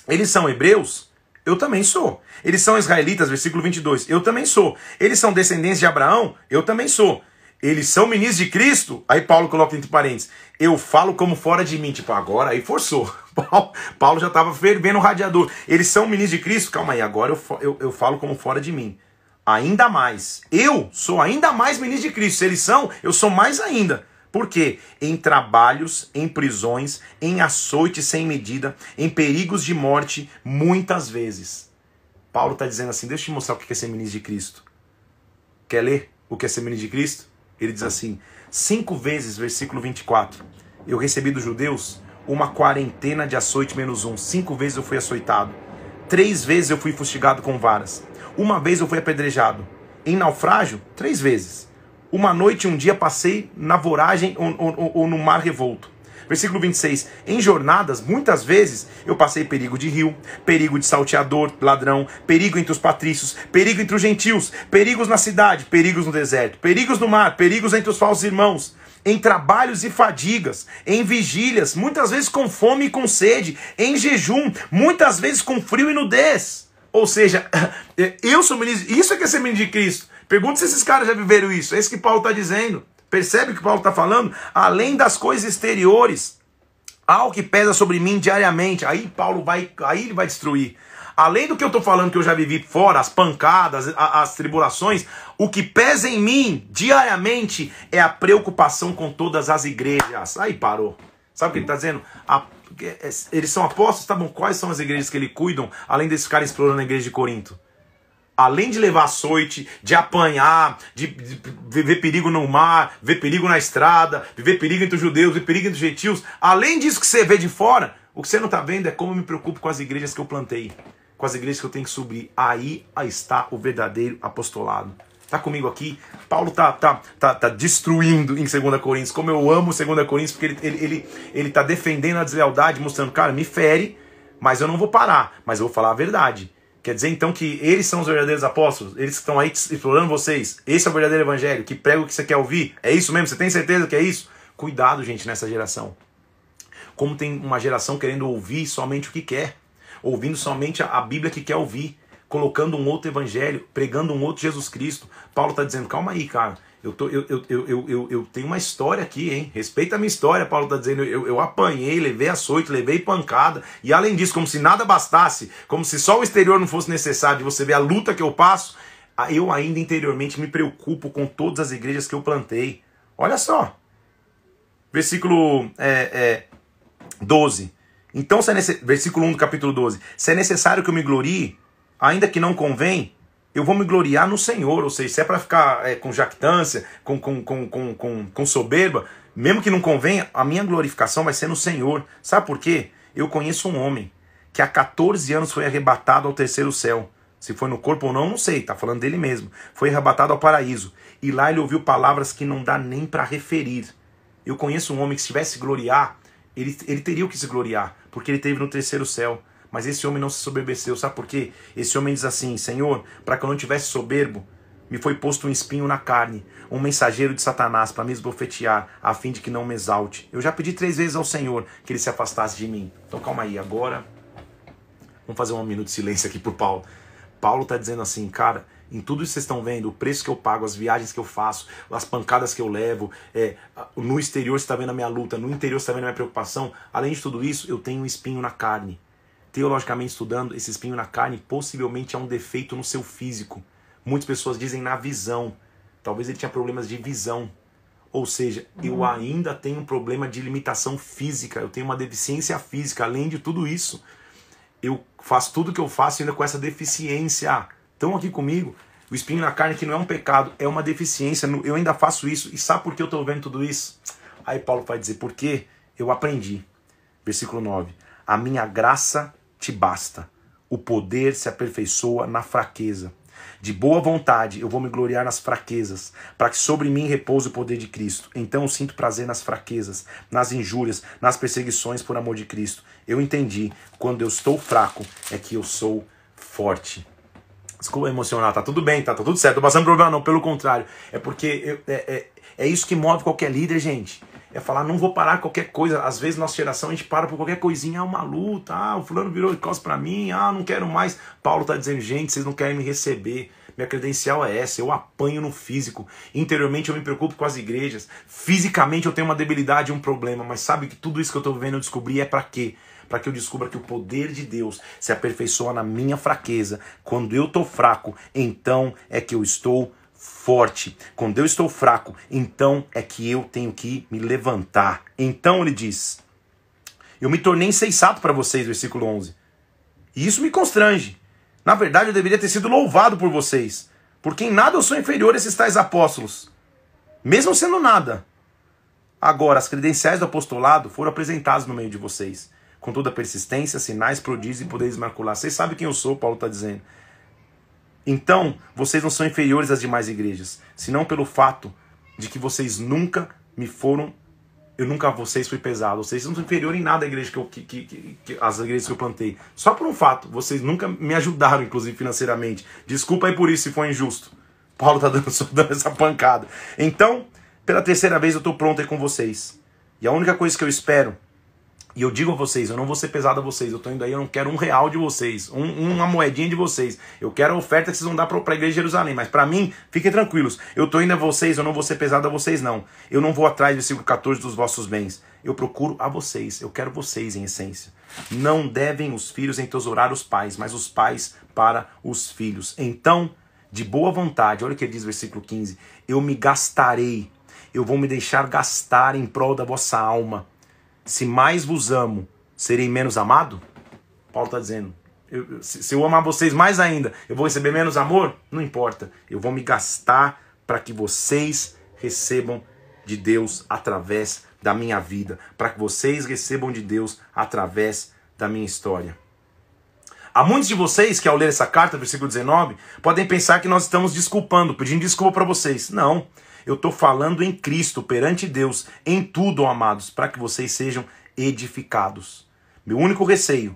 eles são hebreus? Eu também sou. Eles são israelitas, versículo 22. Eu também sou. Eles são descendentes de Abraão? Eu também sou. Eles são ministros de Cristo? Aí Paulo coloca entre parênteses. Eu falo como fora de mim. Tipo, agora aí forçou. (laughs) Paulo já estava fervendo o radiador. Eles são ministros de Cristo? Calma aí, agora eu, eu, eu falo como fora de mim. ainda mais. Eu sou ainda mais ministro de Cristo. Se eles são, eu sou mais ainda. Por quê? Em trabalhos, em prisões, em açoites sem medida, em perigos de morte, muitas vezes. Paulo está dizendo assim: deixa eu te mostrar o que é ser ministro de Cristo. Quer ler o que é ser ministro de Cristo? Ele diz assim: cinco vezes, versículo 24, eu recebi dos judeus uma quarentena de açoite menos um. Cinco vezes eu fui açoitado. Três vezes eu fui fustigado com varas. Uma vez eu fui apedrejado. Em naufrágio, três vezes. Uma noite e um dia passei na voragem ou, ou, ou no mar revolto. Versículo 26. Em jornadas, muitas vezes, eu passei perigo de rio, perigo de salteador, ladrão, perigo entre os patrícios, perigo entre os gentios, perigos na cidade, perigos no deserto, perigos no mar, perigos entre os falsos irmãos, em trabalhos e fadigas, em vigílias, muitas vezes com fome e com sede, em jejum, muitas vezes com frio e nudez. Ou seja, (laughs) eu sou ministro, isso é que é ser ministro de Cristo. Pergunta se esses caras já viveram isso. É isso que Paulo está dizendo. Percebe o que Paulo está falando? Além das coisas exteriores, algo que pesa sobre mim diariamente. Aí Paulo vai, aí ele vai destruir. Além do que eu estou falando que eu já vivi fora, as pancadas, as, as tribulações, o que pesa em mim diariamente é a preocupação com todas as igrejas. Aí parou. Sabe o que ele está dizendo? A, é, eles são apóstolos, tá bom? Quais são as igrejas que ele cuidam, além desses ficarem explorando a igreja de Corinto? Além de levar açoite, de apanhar, de, de, ver perigo no mar, ver perigo na estrada, viver perigo entre os judeus, ver perigo entre os gentios, além disso que você vê de fora, o que você não está vendo é como eu me preocupo com as igrejas que eu plantei, com as igrejas que eu tenho que subir. Aí, aí está o verdadeiro apostolado. Tá comigo aqui? Paulo tá, tá, tá, tá destruindo em 2 Coríntios. Como eu amo 2 Coríntios, porque ele, ele, ele, ele tá defendendo a deslealdade, mostrando, cara, me fere, mas eu não vou parar, mas eu vou falar a verdade. Quer dizer então que eles são os verdadeiros apóstolos? Eles que estão aí explorando vocês? Esse é o verdadeiro evangelho? Que prega o que você quer ouvir? É isso mesmo? Você tem certeza que é isso? Cuidado, gente, nessa geração. Como tem uma geração querendo ouvir somente o que quer, ouvindo somente a Bíblia que quer ouvir, colocando um outro evangelho, pregando um outro Jesus Cristo. Paulo está dizendo: calma aí, cara. Eu, tô, eu, eu, eu, eu, eu, tenho uma história aqui, hein? Respeita a minha história, Paulo está dizendo. Eu, eu apanhei, levei açoite, levei pancada. E além disso, como se nada bastasse, como se só o exterior não fosse necessário, de você ver a luta que eu passo, eu ainda interiormente me preocupo com todas as igrejas que eu plantei. Olha só. Versículo é, é, 12. Então, se é versículo 1 do capítulo 12. Se é necessário que eu me glorie, ainda que não convém, eu vou me gloriar no Senhor. Ou seja, se é para ficar é, com jactância, com, com, com, com, com, com soberba, mesmo que não convenha, a minha glorificação vai ser no Senhor. Sabe por quê? Eu conheço um homem que há 14 anos foi arrebatado ao terceiro céu. Se foi no corpo ou não, não sei, tá falando dele mesmo. Foi arrebatado ao paraíso. E lá ele ouviu palavras que não dá nem para referir. Eu conheço um homem que se tivesse gloriar, ele, ele teria o que se gloriar, porque ele teve no terceiro céu. Mas esse homem não se soberbeceu. Sabe por quê? Esse homem diz assim: Senhor, para que eu não tivesse soberbo, me foi posto um espinho na carne, um mensageiro de Satanás para me esbofetear, a fim de que não me exalte. Eu já pedi três vezes ao Senhor que ele se afastasse de mim. Então calma aí, agora. Vamos fazer um minuto de silêncio aqui por Paulo. Paulo está dizendo assim, cara, em tudo isso vocês estão vendo, o preço que eu pago, as viagens que eu faço, as pancadas que eu levo, é, no exterior você está vendo a minha luta, no interior você está vendo a minha preocupação. Além de tudo isso, eu tenho um espinho na carne teologicamente estudando, esse espinho na carne possivelmente é um defeito no seu físico. Muitas pessoas dizem na visão. Talvez ele tinha problemas de visão. Ou seja, eu uhum. ainda tenho um problema de limitação física, eu tenho uma deficiência física. Além de tudo isso, eu faço tudo que eu faço ainda com essa deficiência. Estão aqui comigo? O espinho na carne que não é um pecado, é uma deficiência. Eu ainda faço isso. E sabe por que eu estou vendo tudo isso? Aí Paulo vai dizer, porque eu aprendi. Versículo 9. A minha graça te basta. O poder se aperfeiçoa na fraqueza. De boa vontade eu vou me gloriar nas fraquezas, para que sobre mim repouse o poder de Cristo. Então eu sinto prazer nas fraquezas, nas injúrias, nas perseguições por amor de Cristo. Eu entendi, quando eu estou fraco, é que eu sou forte. Desculpa emocionar, tá tudo bem, tá, tá tudo certo, tô passando problema não, pelo contrário. É porque eu, é, é, é isso que move qualquer líder, gente é falar, não vou parar qualquer coisa. Às vezes, nossa geração, a gente para por qualquer coisinha, ah, uma luta, ah, o fulano virou de costas para mim, ah, não quero mais. Paulo está dizendo, gente, vocês não querem me receber. Minha credencial é essa, eu apanho no físico. Interiormente eu me preocupo com as igrejas. Fisicamente eu tenho uma debilidade e um problema. Mas sabe que tudo isso que eu estou vivendo eu descobri é para quê? Para que eu descubra que o poder de Deus se aperfeiçoa na minha fraqueza. Quando eu estou fraco, então é que eu estou forte. Quando eu estou fraco, então é que eu tenho que me levantar. Então ele diz: Eu me tornei insensato para vocês, versículo 11. E isso me constrange. Na verdade, eu deveria ter sido louvado por vocês, porque em nada eu sou inferior a esses tais apóstolos, mesmo sendo nada. Agora, as credenciais do apostolado foram apresentadas no meio de vocês, com toda persistência, sinais, prodígios e poderes macular. Vocês sabem quem eu sou, Paulo está dizendo. Então, vocês não são inferiores às demais igrejas, senão pelo fato de que vocês nunca me foram eu nunca a vocês fui pesado. Vocês não são inferior em nada à igreja que eu, que, que, que, as igrejas que eu plantei. Só por um fato, vocês nunca me ajudaram, inclusive financeiramente. Desculpa aí por isso se foi injusto. Paulo está dando, (laughs) dando essa pancada. Então, pela terceira vez eu estou pronto aí com vocês. E a única coisa que eu espero e eu digo a vocês, eu não vou ser pesado a vocês. Eu tô indo aí, eu não quero um real de vocês, um, uma moedinha de vocês. Eu quero a oferta que vocês vão dar para a igreja de Jerusalém. Mas para mim, fiquem tranquilos. Eu tô indo a vocês, eu não vou ser pesado a vocês, não. Eu não vou atrás, versículo 14, dos vossos bens. Eu procuro a vocês. Eu quero vocês em essência. Não devem os filhos entesourar os pais, mas os pais para os filhos. Então, de boa vontade, olha o que ele diz, versículo 15: Eu me gastarei, eu vou me deixar gastar em prol da vossa alma se mais vos amo, serei menos amado? Paulo está dizendo. Eu, se, se eu amar vocês mais ainda, eu vou receber menos amor? Não importa. Eu vou me gastar para que vocês recebam de Deus através da minha vida, para que vocês recebam de Deus através da minha história. Há muitos de vocês que, ao ler essa carta, versículo 19, podem pensar que nós estamos desculpando, pedindo desculpa para vocês. Não. Eu estou falando em Cristo, perante Deus, em tudo, amados, para que vocês sejam edificados. Meu único receio,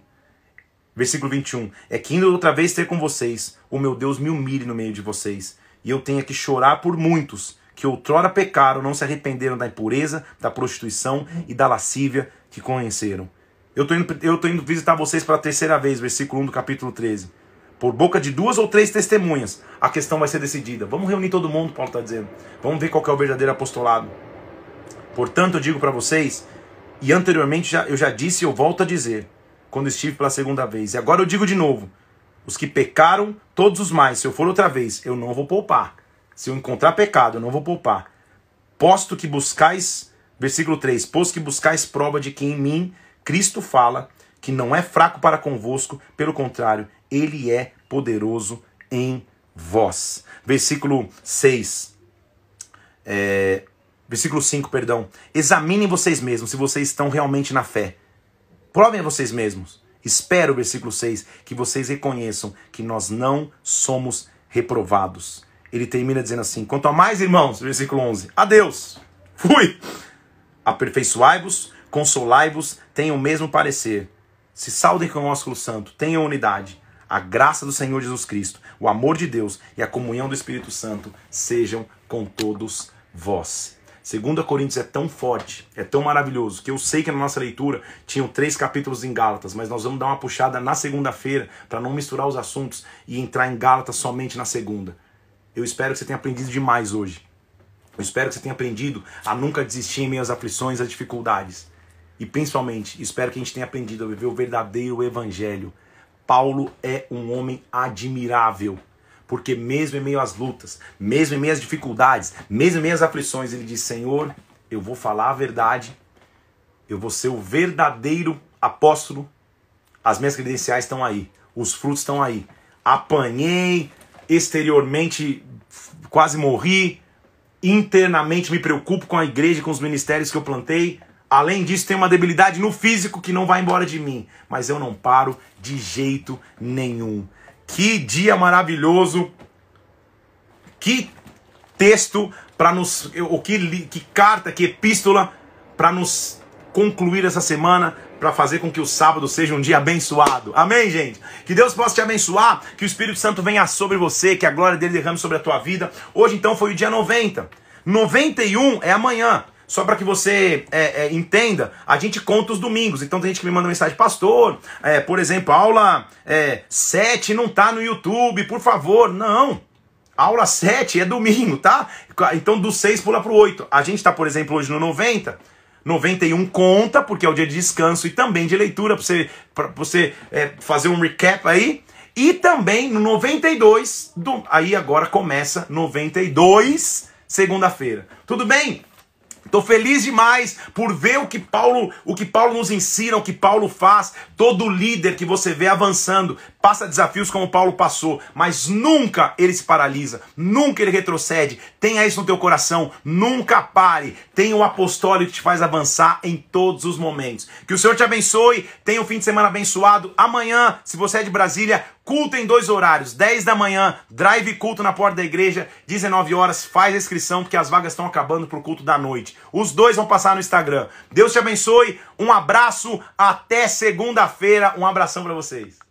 versículo 21, é que indo outra vez ter com vocês, o meu Deus me humilhe no meio de vocês, e eu tenha que chorar por muitos que outrora pecaram, não se arrependeram da impureza, da prostituição e da lascívia que conheceram. Eu estou indo, eu indo visitar vocês pela terceira vez, versículo 1 do capítulo 13. Por boca de duas ou três testemunhas, a questão vai ser decidida. Vamos reunir todo mundo, Paulo está dizendo. Vamos ver qual é o verdadeiro apostolado. Portanto, eu digo para vocês, e anteriormente já, eu já disse e eu volto a dizer, quando estive pela segunda vez, e agora eu digo de novo: os que pecaram, todos os mais, se eu for outra vez, eu não vou poupar. Se eu encontrar pecado, eu não vou poupar. Posto que buscais, versículo 3, posto que buscais prova de que em mim Cristo fala, que não é fraco para convosco, pelo contrário, ele é poderoso em vós. Versículo 6. É, versículo 5, perdão. Examinem vocês mesmos se vocês estão realmente na fé. Provem a vocês mesmos. Espero, versículo 6, que vocês reconheçam que nós não somos reprovados. Ele termina dizendo assim: Quanto a mais, irmãos, versículo 11, adeus, fui. Aperfeiçoai-vos, consolai-vos, tenham o mesmo parecer. Se saudem com o ósculo santo, tenham unidade a graça do Senhor Jesus Cristo, o amor de Deus e a comunhão do Espírito Santo sejam com todos vós. 2 Coríntios é tão forte, é tão maravilhoso, que eu sei que na nossa leitura tinham três capítulos em Gálatas, mas nós vamos dar uma puxada na segunda-feira para não misturar os assuntos e entrar em Gálatas somente na segunda. Eu espero que você tenha aprendido demais hoje. Eu espero que você tenha aprendido a nunca desistir em meio às aflições, às dificuldades. E principalmente, espero que a gente tenha aprendido a viver o verdadeiro evangelho Paulo é um homem admirável. Porque mesmo em meio às lutas, mesmo em meio às dificuldades, mesmo em meio às aflições, ele diz: Senhor, eu vou falar a verdade, eu vou ser o verdadeiro apóstolo, as minhas credenciais estão aí, os frutos estão aí. Apanhei, exteriormente quase morri, internamente me preocupo com a igreja, com os ministérios que eu plantei, Além disso, tem uma debilidade no físico que não vai embora de mim, mas eu não paro de jeito nenhum. Que dia maravilhoso! Que texto para nos, o que, que carta, que epístola para nos concluir essa semana, para fazer com que o sábado seja um dia abençoado. Amém, gente? Que Deus possa te abençoar, que o Espírito Santo venha sobre você, que a glória dele derrame sobre a tua vida. Hoje então foi o dia 90. 91 é amanhã. Só para que você é, é, entenda, a gente conta os domingos. Então tem gente que me manda mensagem, pastor, é, por exemplo, aula é, 7 não tá no YouTube, por favor. Não. Aula 7 é domingo, tá? Então do 6 pula pro 8. A gente tá, por exemplo, hoje no 90. 91 conta, porque é o dia de descanso e também de leitura, para você, pra você é, fazer um recap aí. E também no 92, do, aí agora começa 92, segunda-feira. Tudo bem? Estou feliz demais por ver o que Paulo, o que Paulo nos ensina, o que Paulo faz. Todo líder que você vê avançando passa desafios como Paulo passou, mas nunca ele se paralisa, nunca ele retrocede. Tenha isso no teu coração, nunca pare. Tenha o apostólico que te faz avançar em todos os momentos. Que o Senhor te abençoe. Tenha um fim de semana abençoado. Amanhã, se você é de Brasília, culto em dois horários, 10 da manhã, drive culto na porta da igreja, 19 horas, faz a inscrição porque as vagas estão acabando pro culto da noite. Os dois vão passar no Instagram. Deus te abençoe. Um abraço, até segunda-feira. Um abração para vocês.